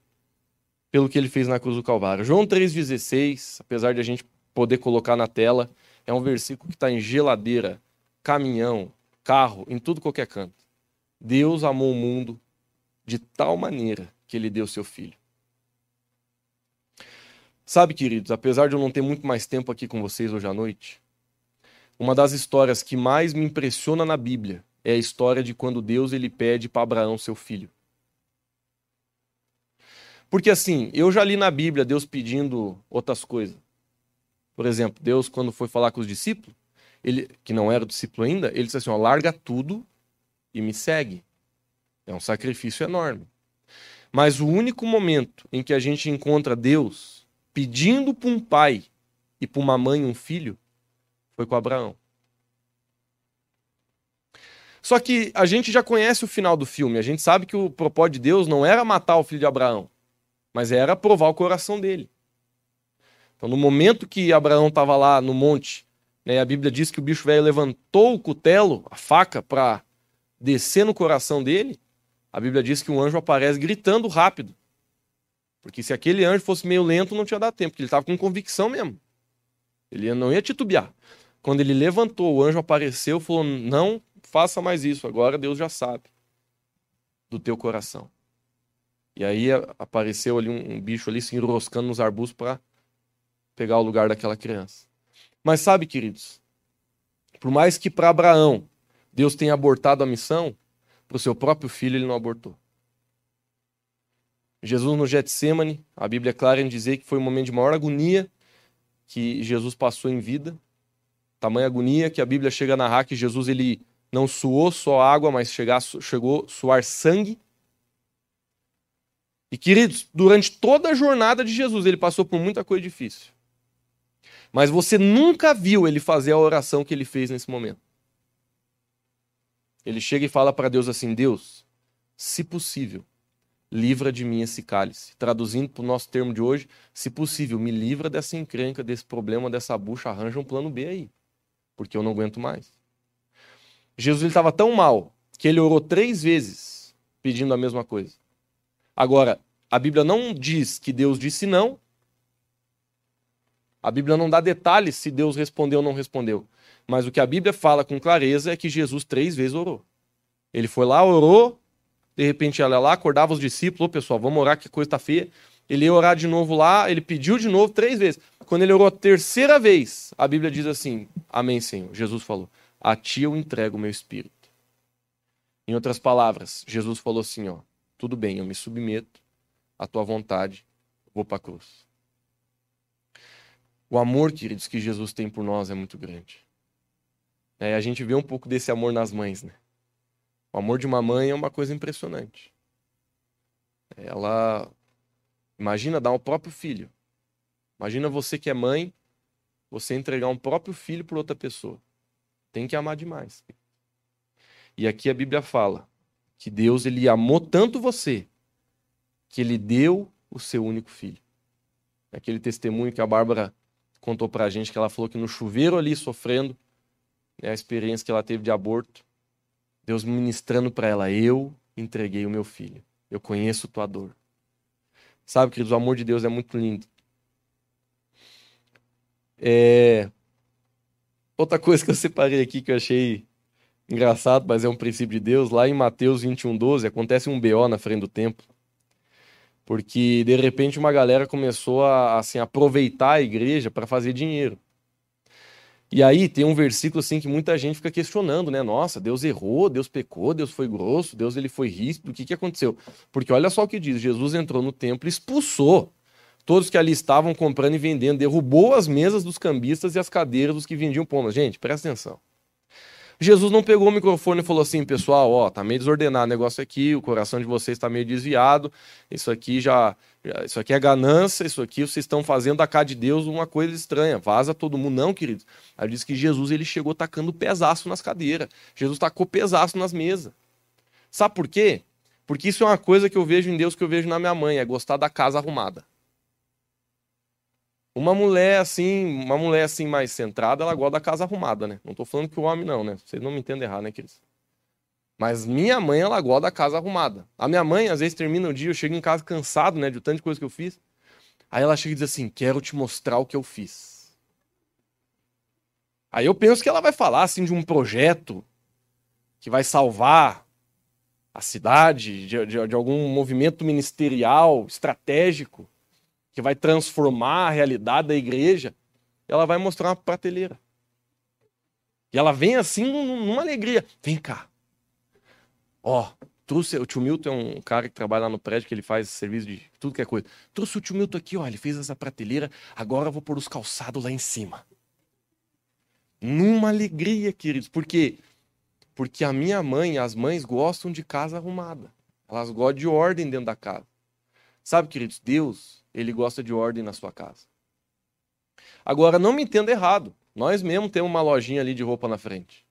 S1: pelo que ele fez na cruz do Calvário. João 3,16, apesar de a gente poder colocar na tela, é um versículo que está em geladeira, caminhão, carro, em tudo qualquer canto. Deus amou o mundo de tal maneira que ele deu seu filho. Sabe, queridos, apesar de eu não ter muito mais tempo aqui com vocês hoje à noite, uma das histórias que mais me impressiona na Bíblia é a história de quando Deus ele pede para Abraão seu filho. Porque assim, eu já li na Bíblia Deus pedindo outras coisas. Por exemplo, Deus quando foi falar com os discípulos, ele que não era discípulo ainda, ele disse assim: ó, larga tudo e me segue. É um sacrifício enorme. Mas o único momento em que a gente encontra Deus pedindo para um pai e para uma mãe um filho foi com Abraão. Só que a gente já conhece o final do filme, a gente sabe que o propósito de Deus não era matar o filho de Abraão, mas era provar o coração dele. Então, no momento que Abraão estava lá no monte, né, a Bíblia diz que o bicho velho levantou o cutelo, a faca, para descer no coração dele. A Bíblia diz que um anjo aparece gritando rápido. Porque se aquele anjo fosse meio lento, não tinha dado tempo, porque ele estava com convicção mesmo. Ele não ia titubear. Quando ele levantou, o anjo apareceu e falou: Não faça mais isso, agora Deus já sabe do teu coração. E aí apareceu ali um, um bicho ali se enroscando nos arbustos para pegar o lugar daquela criança. Mas sabe, queridos, por mais que para Abraão Deus tenha abortado a missão, para o seu próprio filho ele não abortou. Jesus no Getsemane, a Bíblia é clara em dizer que foi o momento de maior agonia que Jesus passou em vida. Tamanha agonia que a Bíblia chega a narrar que Jesus ele não suou só água, mas chegou a suar sangue. E queridos, durante toda a jornada de Jesus, ele passou por muita coisa difícil. Mas você nunca viu ele fazer a oração que ele fez nesse momento. Ele chega e fala para Deus assim: Deus, se possível, livra de mim esse cálice. Traduzindo para o nosso termo de hoje, se possível, me livra dessa encrenca, desse problema, dessa bucha, arranja um plano B aí, porque eu não aguento mais. Jesus estava tão mal que ele orou três vezes pedindo a mesma coisa. Agora, a Bíblia não diz que Deus disse não. A Bíblia não dá detalhes se Deus respondeu ou não respondeu. Mas o que a Bíblia fala com clareza é que Jesus três vezes orou. Ele foi lá, orou, de repente ela lá, acordava os discípulos, ô pessoal, vamos orar que coisa está feia. Ele ia orar de novo lá, ele pediu de novo três vezes. Quando ele orou a terceira vez, a Bíblia diz assim: Amém, Senhor. Jesus falou: A ti eu entrego o meu espírito. Em outras palavras, Jesus falou assim: ó, tudo bem, eu me submeto à tua vontade, vou para a cruz. O amor, queridos, que Jesus tem por nós é muito grande. É, a gente vê um pouco desse amor nas mães, né? O amor de uma mãe é uma coisa impressionante. Ela imagina dar o próprio filho. Imagina você que é mãe, você entregar um próprio filho para outra pessoa. Tem que amar demais. E aqui a Bíblia fala que Deus ele amou tanto você que ele deu o seu único filho. Aquele testemunho que a Bárbara contou para a gente que ela falou que no chuveiro ali sofrendo né, a experiência que ela teve de aborto, Deus ministrando para ela: Eu entreguei o meu filho, eu conheço tua dor. Sabe, queridos, o amor de Deus é muito lindo. É... Outra coisa que eu separei aqui que eu achei engraçado, mas é um princípio de Deus, lá em Mateus 21, 12, acontece um BO na frente do templo. Porque de repente uma galera começou a assim, aproveitar a igreja para fazer dinheiro. E aí tem um versículo assim que muita gente fica questionando, né? Nossa, Deus errou, Deus pecou, Deus foi grosso, Deus ele foi ríspido, o que, que aconteceu? Porque olha só o que diz, Jesus entrou no templo e expulsou todos que ali estavam comprando e vendendo, derrubou as mesas dos cambistas e as cadeiras dos que vendiam pomas. Gente, presta atenção. Jesus não pegou o microfone e falou assim, pessoal, ó, tá meio desordenado o negócio aqui, o coração de vocês está meio desviado, isso aqui já, isso aqui é ganância, isso aqui vocês estão fazendo da cara de Deus uma coisa estranha, vaza todo mundo, não, queridos. Aí diz que Jesus ele chegou tacando pesaço nas cadeiras, Jesus tacou pesaço nas mesas. Sabe por quê? Porque isso é uma coisa que eu vejo em Deus, que eu vejo na minha mãe, é gostar da casa arrumada. Uma mulher assim, uma mulher assim mais centrada, ela gosta da casa arrumada, né? Não tô falando que o homem não, né? Vocês não me entendem errado, né, queridos? Mas minha mãe, ela gosta da casa arrumada. A minha mãe, às vezes, termina o dia, eu chego em casa cansado, né, de tanto coisa que eu fiz. Aí ela chega e diz assim: Quero te mostrar o que eu fiz. Aí eu penso que ela vai falar, assim, de um projeto que vai salvar a cidade, de, de, de algum movimento ministerial, estratégico, que vai transformar a realidade da igreja. Ela vai mostrar uma prateleira. E ela vem assim numa alegria. Vem cá. Ó, trouxe. O tio Milton é um cara que trabalha lá no prédio, que ele faz serviço de tudo que é coisa. Trouxe o tio Milton aqui, ó. Ele fez essa prateleira. Agora eu vou pôr os calçados lá em cima. Numa alegria, queridos. Por quê? Porque a minha mãe, as mães gostam de casa arrumada. Elas gostam de ordem dentro da casa. Sabe, queridos, Deus, ele gosta de ordem na sua casa. Agora, não me entenda errado. Nós mesmo temos uma lojinha ali de roupa na frente.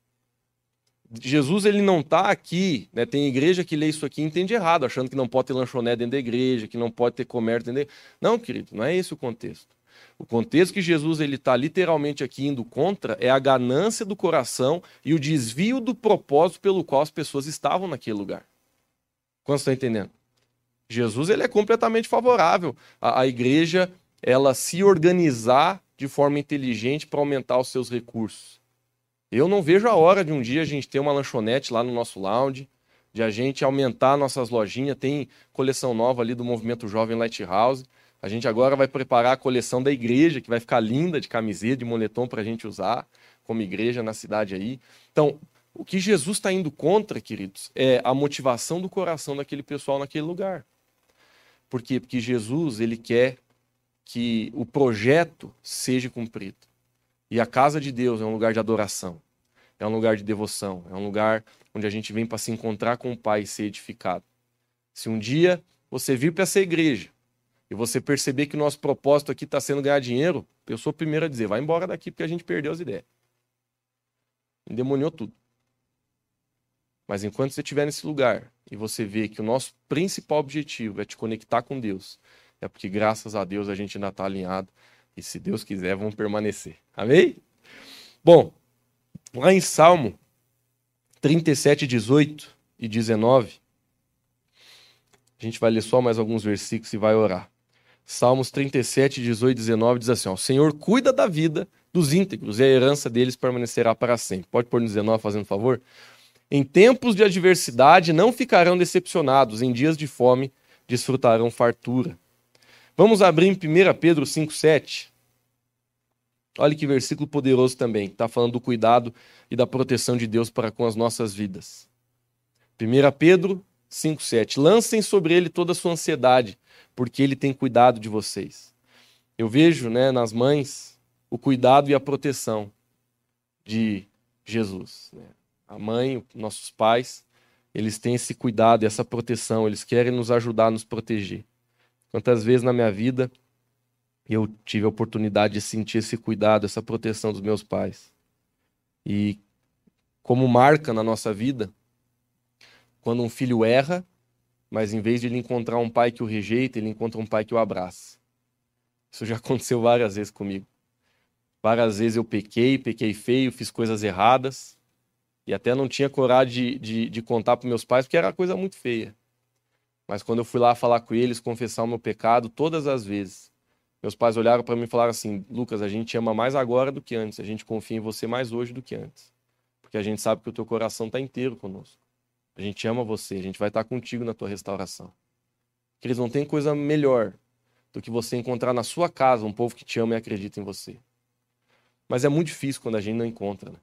S1: Jesus ele não está aqui, né? Tem igreja que lê isso aqui e entende errado, achando que não pode ter lanchonete dentro da igreja, que não pode ter comércio dentro da igreja. Não, querido, não é esse o contexto. O contexto que Jesus ele está literalmente aqui indo contra é a ganância do coração e o desvio do propósito pelo qual as pessoas estavam naquele lugar. Quantos estão entendendo? Jesus ele é completamente favorável à, igreja ela se organizar de forma inteligente para aumentar os seus recursos. Eu não vejo a hora de um dia a gente ter uma lanchonete lá no nosso lounge, de a gente aumentar nossas lojinhas. Tem coleção nova ali do Movimento Jovem Lighthouse. A gente agora vai preparar a coleção da igreja, que vai ficar linda de camiseta, de moletom para a gente usar como igreja na cidade aí. Então, o que Jesus está indo contra, queridos, é a motivação do coração daquele pessoal naquele lugar. Por quê? Porque Jesus, ele quer que o projeto seja cumprido. E a casa de Deus é um lugar de adoração, é um lugar de devoção, é um lugar onde a gente vem para se encontrar com o Pai e ser edificado. Se um dia você vir para essa igreja e você perceber que o nosso propósito aqui está sendo ganhar dinheiro, eu sou o primeiro a dizer: vai embora daqui porque a gente perdeu as ideias. Endemoniou tudo. Mas enquanto você estiver nesse lugar e você vê que o nosso principal objetivo é te conectar com Deus, é porque graças a Deus a gente ainda está alinhado e se Deus quiser vamos permanecer. Amém? Bom, lá em Salmo 37, 18 e 19, a gente vai ler só mais alguns versículos e vai orar. Salmos 37, 18 e 19 diz assim: ó, O Senhor cuida da vida dos íntegros e a herança deles permanecerá para sempre. Pode pôr no 19, fazendo favor? Em tempos de adversidade não ficarão decepcionados, em dias de fome desfrutarão fartura. Vamos abrir em 1 Pedro 5,7. Olha que versículo poderoso também. Está falando do cuidado e da proteção de Deus para com as nossas vidas. 1 Pedro 5,7. Lancem sobre ele toda a sua ansiedade, porque ele tem cuidado de vocês. Eu vejo né, nas mães o cuidado e a proteção de Jesus. Né? A mãe, nossos pais, eles têm esse cuidado essa proteção, eles querem nos ajudar a nos proteger. Quantas vezes na minha vida eu tive a oportunidade de sentir esse cuidado, essa proteção dos meus pais. E como marca na nossa vida, quando um filho erra, mas em vez de ele encontrar um pai que o rejeita, ele encontra um pai que o abraça. Isso já <laughs> aconteceu várias vezes comigo. Várias vezes eu pequei, pequei feio, fiz coisas erradas e até não tinha coragem de, de, de contar para meus pais porque era coisa muito feia. Mas quando eu fui lá falar com eles, confessar o meu pecado, todas as vezes, meus pais olharam para mim e falaram assim: Lucas, a gente ama mais agora do que antes, a gente confia em você mais hoje do que antes. Porque a gente sabe que o teu coração está inteiro conosco. A gente ama você, a gente vai estar tá contigo na tua restauração. Que eles não tem coisa melhor do que você encontrar na sua casa um povo que te ama e acredita em você. Mas é muito difícil quando a gente não encontra. Né?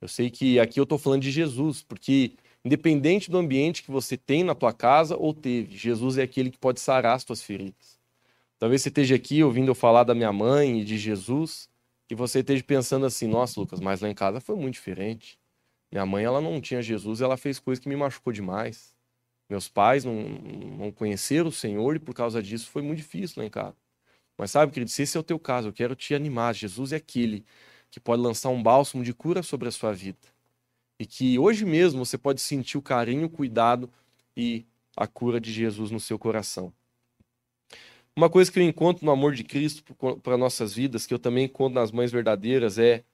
S1: Eu sei que aqui eu estou falando de Jesus, porque Independente do ambiente que você tem na tua casa ou teve, Jesus é aquele que pode sarar as tuas feridas. Talvez você esteja aqui ouvindo eu falar da minha mãe e de Jesus, e você esteja pensando assim: nossa, Lucas, mas lá em casa foi muito diferente. Minha mãe, ela não tinha Jesus, ela fez coisas que me machucou demais. Meus pais não, não conheceram o Senhor e por causa disso foi muito difícil lá em casa. Mas sabe, querido, se esse é o teu caso, eu quero te animar. Jesus é aquele que pode lançar um bálsamo de cura sobre a sua vida e que hoje mesmo você pode sentir o carinho, o cuidado e a cura de Jesus no seu coração. Uma coisa que eu encontro no amor de Cristo para nossas vidas, que eu também encontro nas mães verdadeiras, é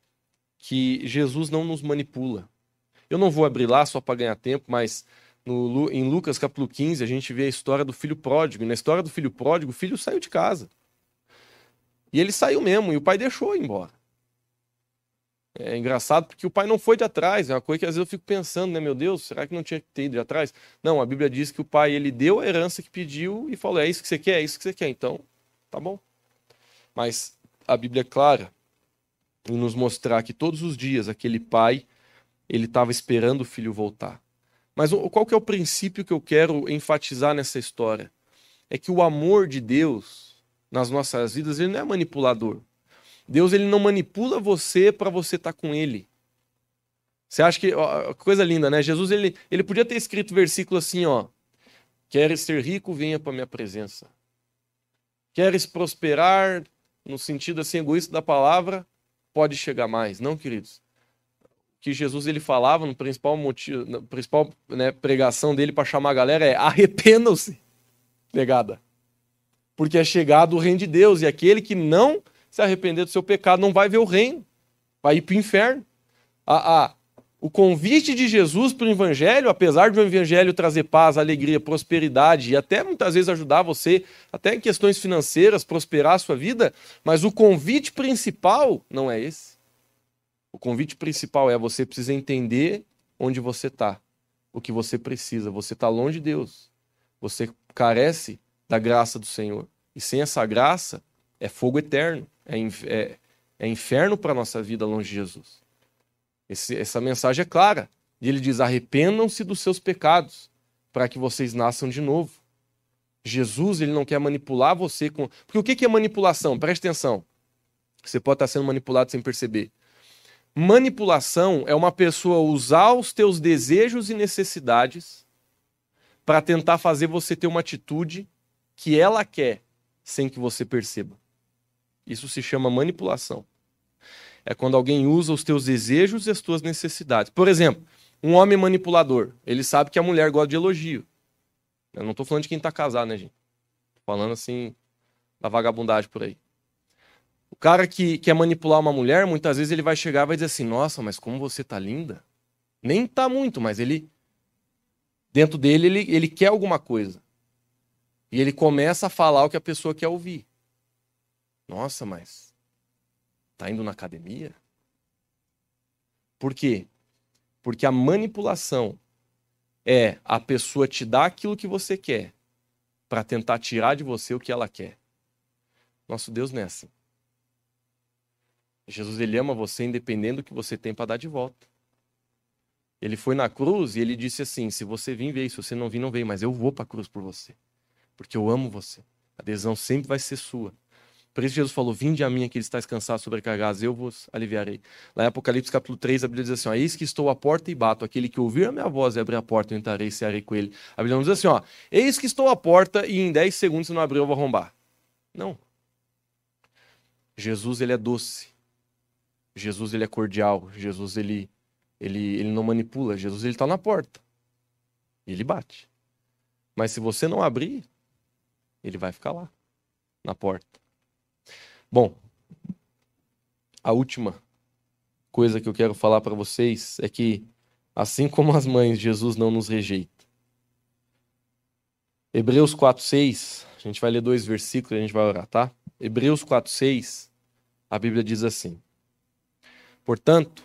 S1: que Jesus não nos manipula. Eu não vou abrir lá só para ganhar tempo, mas no, em Lucas capítulo 15 a gente vê a história do filho pródigo. E na história do filho pródigo, o filho saiu de casa. E ele saiu mesmo, e o pai deixou ir embora. É engraçado porque o pai não foi de atrás, é uma coisa que às vezes eu fico pensando, né, meu Deus, será que não tinha que ter ido de atrás? Não, a Bíblia diz que o pai ele deu a herança que pediu e falou: "É isso que você quer, é isso que você quer". Então, tá bom. Mas a Bíblia é clara em nos mostrar que todos os dias aquele pai ele estava esperando o filho voltar. Mas qual que é o princípio que eu quero enfatizar nessa história? É que o amor de Deus nas nossas vidas ele não é manipulador. Deus ele não manipula você para você estar tá com ele. Você acha que ó, coisa linda, né? Jesus ele, ele podia ter escrito versículo assim, ó: Queres ser rico, venha para minha presença. Queres prosperar no sentido assim egoísta da palavra, pode chegar mais, não, queridos. Que Jesus ele falava no principal motivo, na principal né, pregação dele para chamar a galera é arrependam-se, negada. Porque é chegado o reino de Deus e aquele que não se arrepender do seu pecado, não vai ver o reino, vai ir para o inferno. A, a, o convite de Jesus para o evangelho, apesar do evangelho trazer paz, alegria, prosperidade e até muitas vezes ajudar você, até em questões financeiras, prosperar a sua vida, mas o convite principal não é esse. O convite principal é você precisa entender onde você está, o que você precisa. Você está longe de Deus. Você carece da graça do Senhor. E sem essa graça, é fogo eterno é, é, é inferno para a nossa vida longe de Jesus. Esse, essa mensagem é clara. E ele diz: arrependam-se dos seus pecados, para que vocês nasçam de novo. Jesus ele não quer manipular você com. Porque o que é manipulação? Preste atenção. Você pode estar sendo manipulado sem perceber. Manipulação é uma pessoa usar os teus desejos e necessidades para tentar fazer você ter uma atitude que ela quer sem que você perceba. Isso se chama manipulação. É quando alguém usa os teus desejos e as tuas necessidades. Por exemplo, um homem manipulador, ele sabe que a mulher gosta de elogio. Eu não estou falando de quem está casado, né, gente? Tô falando assim da vagabundagem por aí. O cara que quer manipular uma mulher, muitas vezes ele vai chegar e vai dizer assim: Nossa, mas como você tá linda. Nem tá muito, mas ele. Dentro dele, ele, ele quer alguma coisa. E ele começa a falar o que a pessoa quer ouvir. Nossa, mas tá indo na academia? Por quê? Porque a manipulação é a pessoa te dar aquilo que você quer para tentar tirar de você o que ela quer. Nosso Deus não é assim. Jesus ele ama você independente do que você tem para dar de volta. Ele foi na cruz e ele disse assim: se você vir, veio. Se você não vir, não veio. Mas eu vou para a cruz por você. Porque eu amo você. A adesão sempre vai ser sua. Por isso Jesus falou: Vinde a mim, aqueles estáis cansados, sobrecarregados, eu vos aliviarei. Lá em Apocalipse capítulo 3, a Bíblia diz assim: ó, Eis que estou à porta e bato. Aquele que ouvir a minha voz e abrir a porta, eu entrarei e cearei com ele. A Bíblia diz assim: ó, Eis que estou à porta e em 10 segundos, se não abrir, eu vou arrombar. Não. Jesus, ele é doce. Jesus, ele é cordial. Jesus, ele, ele, ele não manipula. Jesus, ele está na porta. E ele bate. Mas se você não abrir, ele vai ficar lá, na porta. Bom, a última coisa que eu quero falar para vocês é que, assim como as mães, Jesus não nos rejeita. Hebreus 4,6, a gente vai ler dois versículos e a gente vai orar, tá? Hebreus 4,6, a Bíblia diz assim: Portanto,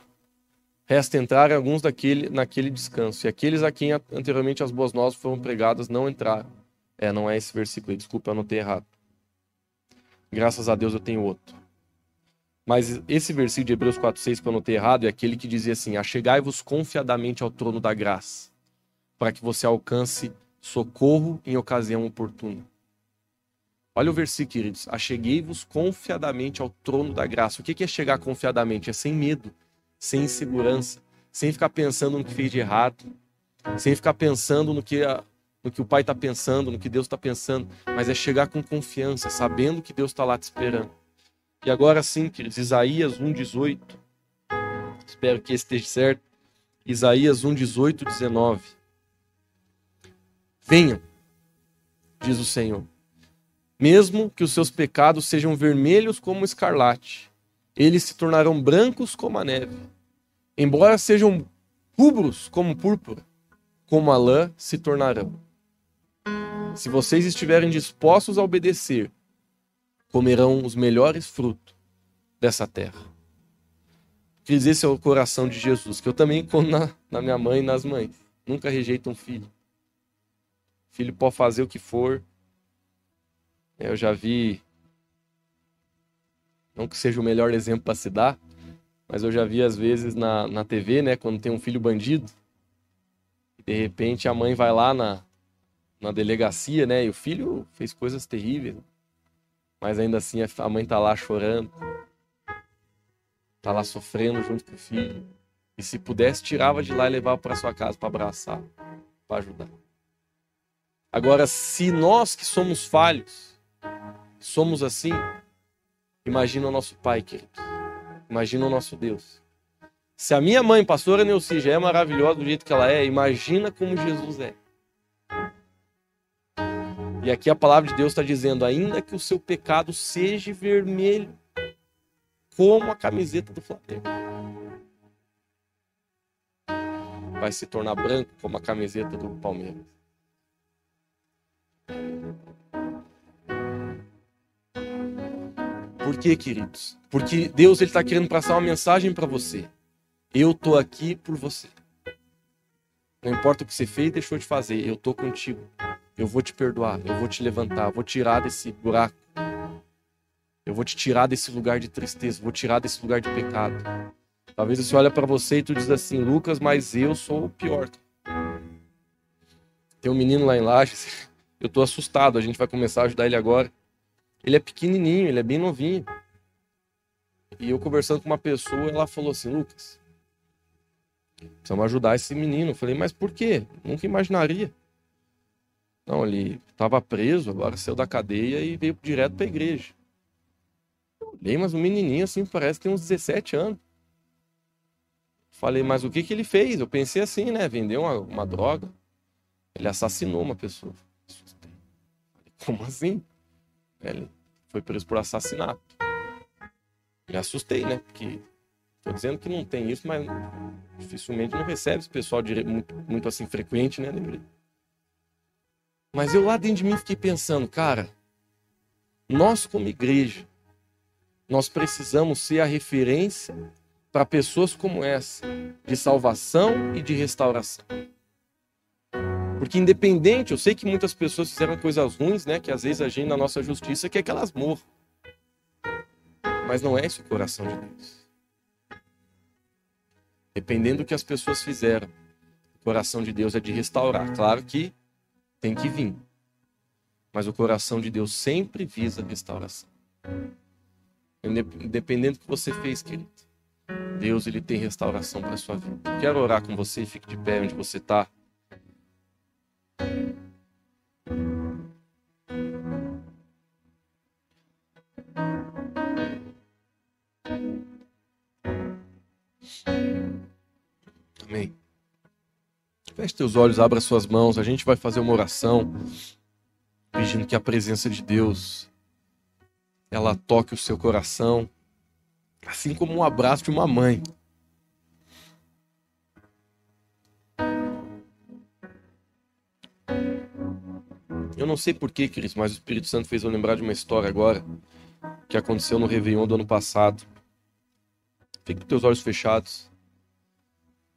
S1: resta entrar alguns daquele, naquele descanso, e aqueles a quem anteriormente as boas novas foram pregadas não entraram. É, não é esse versículo desculpa, eu anotei errado. Graças a Deus eu tenho outro. Mas esse versículo de Hebreus 4,6 que eu anotei errado é aquele que dizia assim: Achegai-vos confiadamente ao trono da graça, para que você alcance socorro em ocasião oportuna. Olha o versículo, queridos. Acheguei-vos confiadamente ao trono da graça. O que é chegar confiadamente? É sem medo, sem insegurança, sem ficar pensando no que fez de errado, sem ficar pensando no que no que o Pai está pensando, no que Deus está pensando, mas é chegar com confiança, sabendo que Deus está lá te esperando. E agora sim, queridos, Isaías 1,18. Espero que esteja certo. Isaías 1,18, 19. Venham, diz o Senhor, mesmo que os seus pecados sejam vermelhos como escarlate, eles se tornarão brancos como a neve. Embora sejam Rubros como púrpura, como a lã se tornarão. Se vocês estiverem dispostos a obedecer, comerão os melhores frutos dessa terra. Queridos, esse é o coração de Jesus, que eu também como na, na minha mãe e nas mães. Nunca rejeito um filho. filho pode fazer o que for. Eu já vi, não que seja o melhor exemplo para se dar, mas eu já vi às vezes na, na TV, né, quando tem um filho bandido, de repente a mãe vai lá na, na delegacia, né, e o filho fez coisas terríveis. Mas ainda assim a mãe tá lá chorando. Tá lá sofrendo junto com o filho. E se pudesse, tirava de lá e levava para sua casa para abraçar, para ajudar. Agora, se nós que somos falhos, somos assim, imagina o nosso Pai, querido. Imagina o nosso Deus. Se a minha mãe, pastora Neuci, já é maravilhosa do jeito que ela é, imagina como Jesus é. E aqui a palavra de Deus está dizendo: ainda que o seu pecado seja vermelho, como a camiseta do Flamengo, vai se tornar branco como a camiseta do Palmeiras. Por quê, queridos? Porque Deus ele está querendo passar uma mensagem para você. Eu tô aqui por você. Não importa o que você fez, deixou de fazer, eu tô contigo. Eu vou te perdoar, eu vou te levantar, vou tirar desse buraco. Eu vou te tirar desse lugar de tristeza, vou tirar desse lugar de pecado. Talvez você olha para você e tu diz assim, Lucas, mas eu sou o pior. Tem um menino lá em Lages, eu tô assustado, a gente vai começar a ajudar ele agora. Ele é pequenininho, ele é bem novinho. E eu conversando com uma pessoa, ela falou assim, Lucas, precisamos ajudar esse menino. Eu falei, mas por quê? Nunca imaginaria. Não, ele estava preso, agora saiu da cadeia e veio direto para a igreja. Eu mas um menininho assim parece que tem uns 17 anos. Falei, mas o que, que ele fez? Eu pensei assim, né? Vendeu uma, uma droga. Ele assassinou uma pessoa. Como assim? Ele foi preso por assassinato. Me assustei, né? Porque tô dizendo que não tem isso, mas dificilmente não recebe esse pessoal de, muito, muito assim frequente, né? Lembrei. Mas eu lá dentro de mim fiquei pensando, cara, nós como igreja, nós precisamos ser a referência para pessoas como essa, de salvação e de restauração. Porque independente, eu sei que muitas pessoas fizeram coisas ruins, né, que às vezes a gente na nossa justiça quer que elas morram. Mas não é esse o coração de Deus. Dependendo do que as pessoas fizeram, o coração de Deus é de restaurar. Claro que tem que vir. Mas o coração de Deus sempre visa restauração. Independente do que você fez, querido. Deus ele tem restauração para sua vida. Quero orar com você, fique de pé onde você está. Amém. Feche teus olhos, abra suas mãos. A gente vai fazer uma oração pedindo que a presença de Deus ela toque o seu coração, assim como um abraço de uma mãe. Eu não sei porquê, Cris, mas o Espírito Santo fez eu lembrar de uma história agora que aconteceu no Réveillon do ano passado. Fique com teus olhos fechados.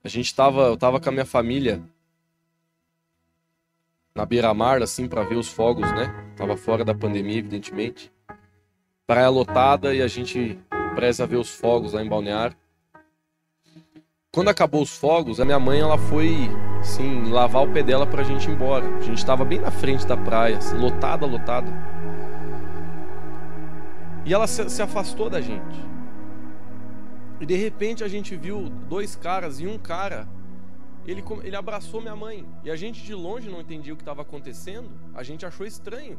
S1: A gente tava, eu tava com a minha família na beira-mar, assim, para ver os fogos, né? Tava fora da pandemia, evidentemente. Praia lotada e a gente preza ver os fogos lá em Balneário. Quando acabou os fogos, a minha mãe, ela foi, assim, lavar o pé dela pra gente ir embora. A gente tava bem na frente da praia, assim, lotada, lotada. E ela se, se afastou da gente. E de repente a gente viu dois caras e um cara, ele, ele abraçou minha mãe. E a gente de longe não entendia o que estava acontecendo. A gente achou estranho.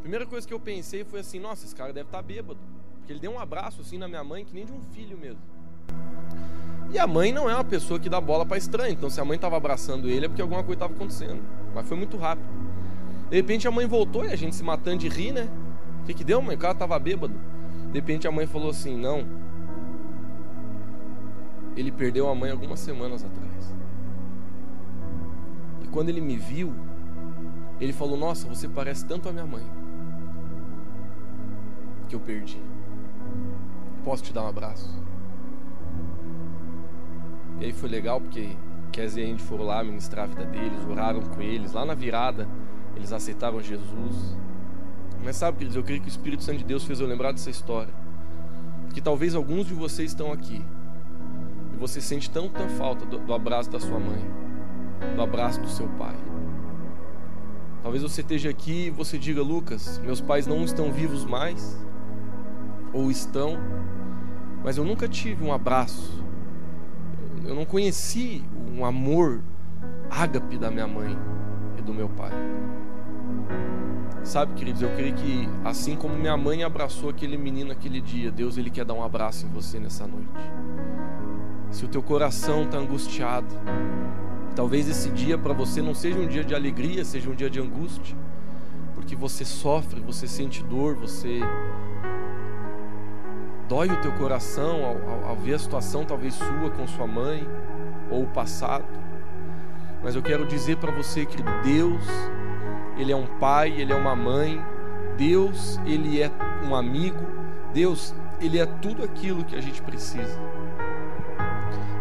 S1: Primeira coisa que eu pensei foi assim: nossa, esse cara deve estar tá bêbado. Porque ele deu um abraço assim na minha mãe, que nem de um filho mesmo. E a mãe não é uma pessoa que dá bola para estranho. Então se a mãe estava abraçando ele é porque alguma coisa estava acontecendo. Mas foi muito rápido. De repente a mãe voltou e a gente se matando de rir, né? O que, que deu, mãe? O cara estava bêbado. De repente a mãe falou assim: não, ele perdeu a mãe algumas semanas atrás. E quando ele me viu, ele falou: Nossa, você parece tanto a minha mãe. Que eu perdi. Posso te dar um abraço? E aí foi legal porque Kézia e Andy foram lá ministrar a vida deles, oraram com eles. Lá na virada, eles aceitaram Jesus. Mas sabe, queridos, eu creio que o Espírito Santo de Deus fez eu lembrar dessa história. Que talvez alguns de vocês estão aqui você sente tanta falta do, do abraço da sua mãe, do abraço do seu pai. Talvez você esteja aqui e você diga, Lucas, meus pais não estão vivos mais, ou estão, mas eu nunca tive um abraço. Eu não conheci um amor ágape da minha mãe e do meu pai. Sabe, queridos, eu creio que assim como minha mãe abraçou aquele menino aquele dia, Deus ele quer dar um abraço em você nessa noite. Se o teu coração está angustiado, talvez esse dia para você não seja um dia de alegria, seja um dia de angústia, porque você sofre, você sente dor, você dói o teu coração ao, ao, ao ver a situação talvez sua com sua mãe ou o passado. Mas eu quero dizer para você que Deus ele é um pai, ele é uma mãe. Deus, ele é um amigo. Deus, ele é tudo aquilo que a gente precisa.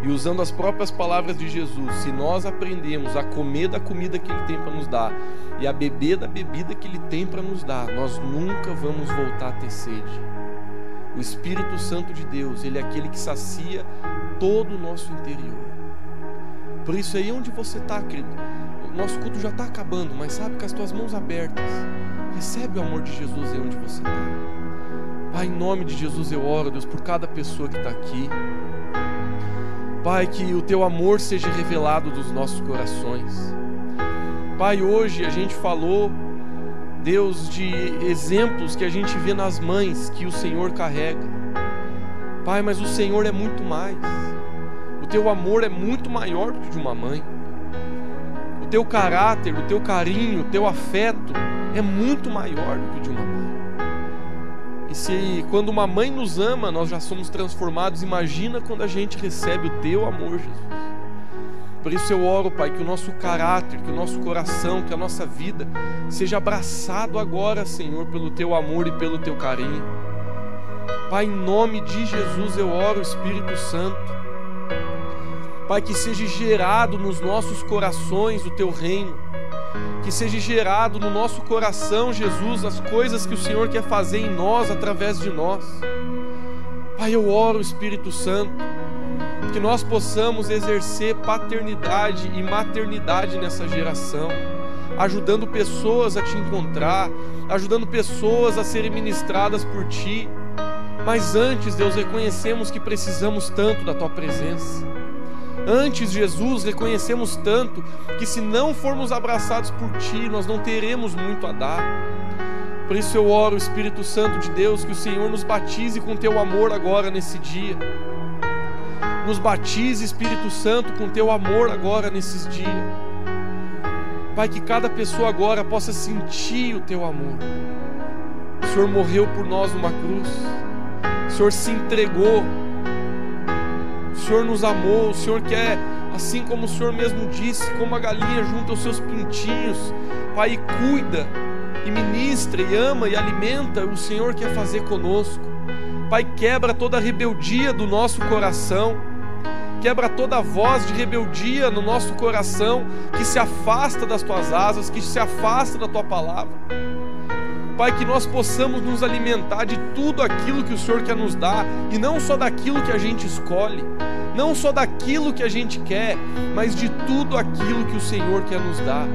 S1: E usando as próprias palavras de Jesus, se nós aprendemos a comer da comida que ele tem para nos dar e a beber da bebida que ele tem para nos dar, nós nunca vamos voltar a ter sede. O Espírito Santo de Deus, ele é aquele que sacia todo o nosso interior. Por isso aí onde você está, querido, nosso culto já está acabando, mas sabe, com as tuas mãos abertas, recebe o amor de Jesus aí onde você está. Pai, em nome de Jesus eu oro, Deus, por cada pessoa que está aqui. Pai, que o teu amor seja revelado dos nossos corações. Pai, hoje a gente falou, Deus, de exemplos que a gente vê nas mães que o Senhor carrega. Pai, mas o Senhor é muito mais. O teu amor é muito maior do que de uma mãe o teu caráter, o teu carinho, o teu afeto é muito maior do que de uma mãe. Se quando uma mãe nos ama, nós já somos transformados, imagina quando a gente recebe o teu amor, Jesus. Por isso eu oro, Pai, que o nosso caráter, que o nosso coração, que a nossa vida seja abraçado agora, Senhor, pelo teu amor e pelo teu carinho. Pai, em nome de Jesus eu oro, Espírito Santo Pai, que seja gerado nos nossos corações o teu reino, que seja gerado no nosso coração, Jesus, as coisas que o Senhor quer fazer em nós, através de nós. Pai, eu oro, Espírito Santo, que nós possamos exercer paternidade e maternidade nessa geração, ajudando pessoas a te encontrar, ajudando pessoas a serem ministradas por ti. Mas antes, Deus, reconhecemos que precisamos tanto da tua presença. Antes, Jesus, reconhecemos tanto que se não formos abraçados por Ti, nós não teremos muito a dar. Por isso eu oro, Espírito Santo de Deus, que o Senhor nos batize com Teu amor agora nesse dia. Nos batize, Espírito Santo, com Teu amor agora nesses dias. Pai, que cada pessoa agora possa sentir o Teu amor. O Senhor morreu por nós numa cruz. O Senhor se entregou Senhor nos amou, o Senhor quer, assim como o Senhor mesmo disse, como a galinha junta os seus pintinhos, Pai, cuida, e ministra, e ama, e alimenta, o Senhor quer fazer conosco. Pai, quebra toda a rebeldia do nosso coração, quebra toda a voz de rebeldia no nosso coração que se afasta das tuas asas, que se afasta da tua palavra. Pai, que nós possamos nos alimentar de tudo aquilo que o Senhor quer nos dar e não só daquilo que a gente escolhe não só daquilo que a gente quer, mas de tudo aquilo que o Senhor quer nos dar.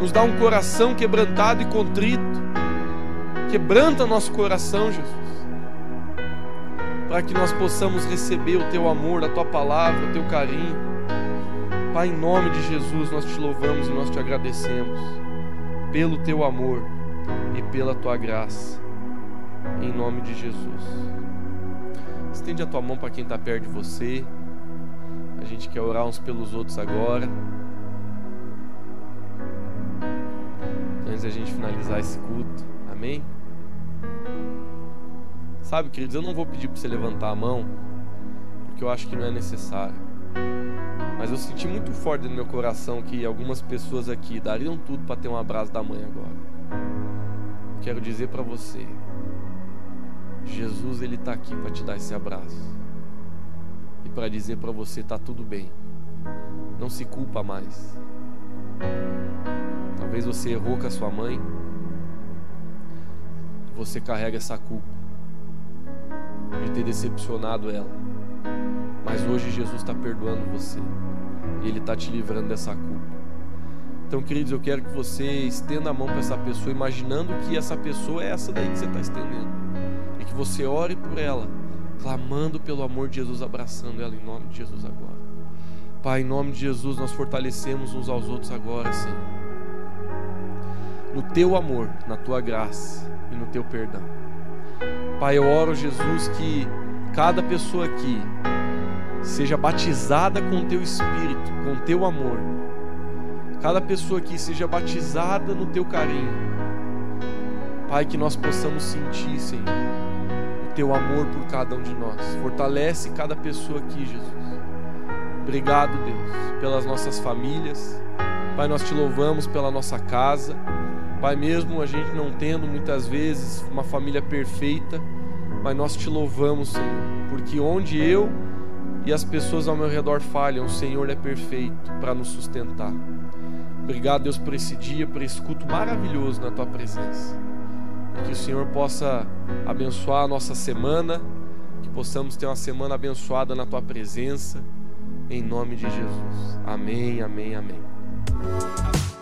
S1: Nos dá um coração quebrantado e contrito. Quebranta nosso coração, Jesus. Para que nós possamos receber o teu amor, a tua palavra, o teu carinho. Pai, em nome de Jesus, nós te louvamos e nós te agradecemos pelo teu amor e pela tua graça. Em nome de Jesus. Estende a tua mão para quem está perto de você. A gente quer orar uns pelos outros agora. Antes da gente finalizar esse culto. Amém? Sabe, queridos, eu não vou pedir para você levantar a mão, porque eu acho que não é necessário. Mas eu senti muito forte no meu coração que algumas pessoas aqui dariam tudo para ter um abraço da mãe agora. Quero dizer para você, Jesus ele está aqui para te dar esse abraço e para dizer para você tá tudo bem. Não se culpa mais. Talvez você errou com a sua mãe. Você carrega essa culpa de ter decepcionado ela. Mas hoje Jesus está perdoando você. E Ele está te livrando dessa culpa. Então, queridos, eu quero que você estenda a mão para essa pessoa, imaginando que essa pessoa é essa daí que você está estendendo. E que você ore por ela, clamando pelo amor de Jesus, abraçando ela em nome de Jesus agora. Pai, em nome de Jesus, nós fortalecemos uns aos outros agora, Senhor. No teu amor, na tua graça e no teu perdão. Pai, eu oro, Jesus, que cada pessoa aqui seja batizada com o teu espírito, com o teu amor. Cada pessoa aqui seja batizada no teu carinho. Pai, que nós possamos sentir, Senhor, o teu amor por cada um de nós. Fortalece cada pessoa aqui, Jesus. Obrigado, Deus, pelas nossas famílias. Pai, nós te louvamos pela nossa casa. Pai, mesmo a gente não tendo muitas vezes uma família perfeita, mas nós te louvamos, Senhor, porque onde eu e as pessoas ao meu redor falham, o Senhor é perfeito para nos sustentar. Obrigado, Deus, por esse dia, por esse culto maravilhoso na tua presença. Que o Senhor possa abençoar a nossa semana, que possamos ter uma semana abençoada na tua presença, em nome de Jesus. Amém, amém, amém.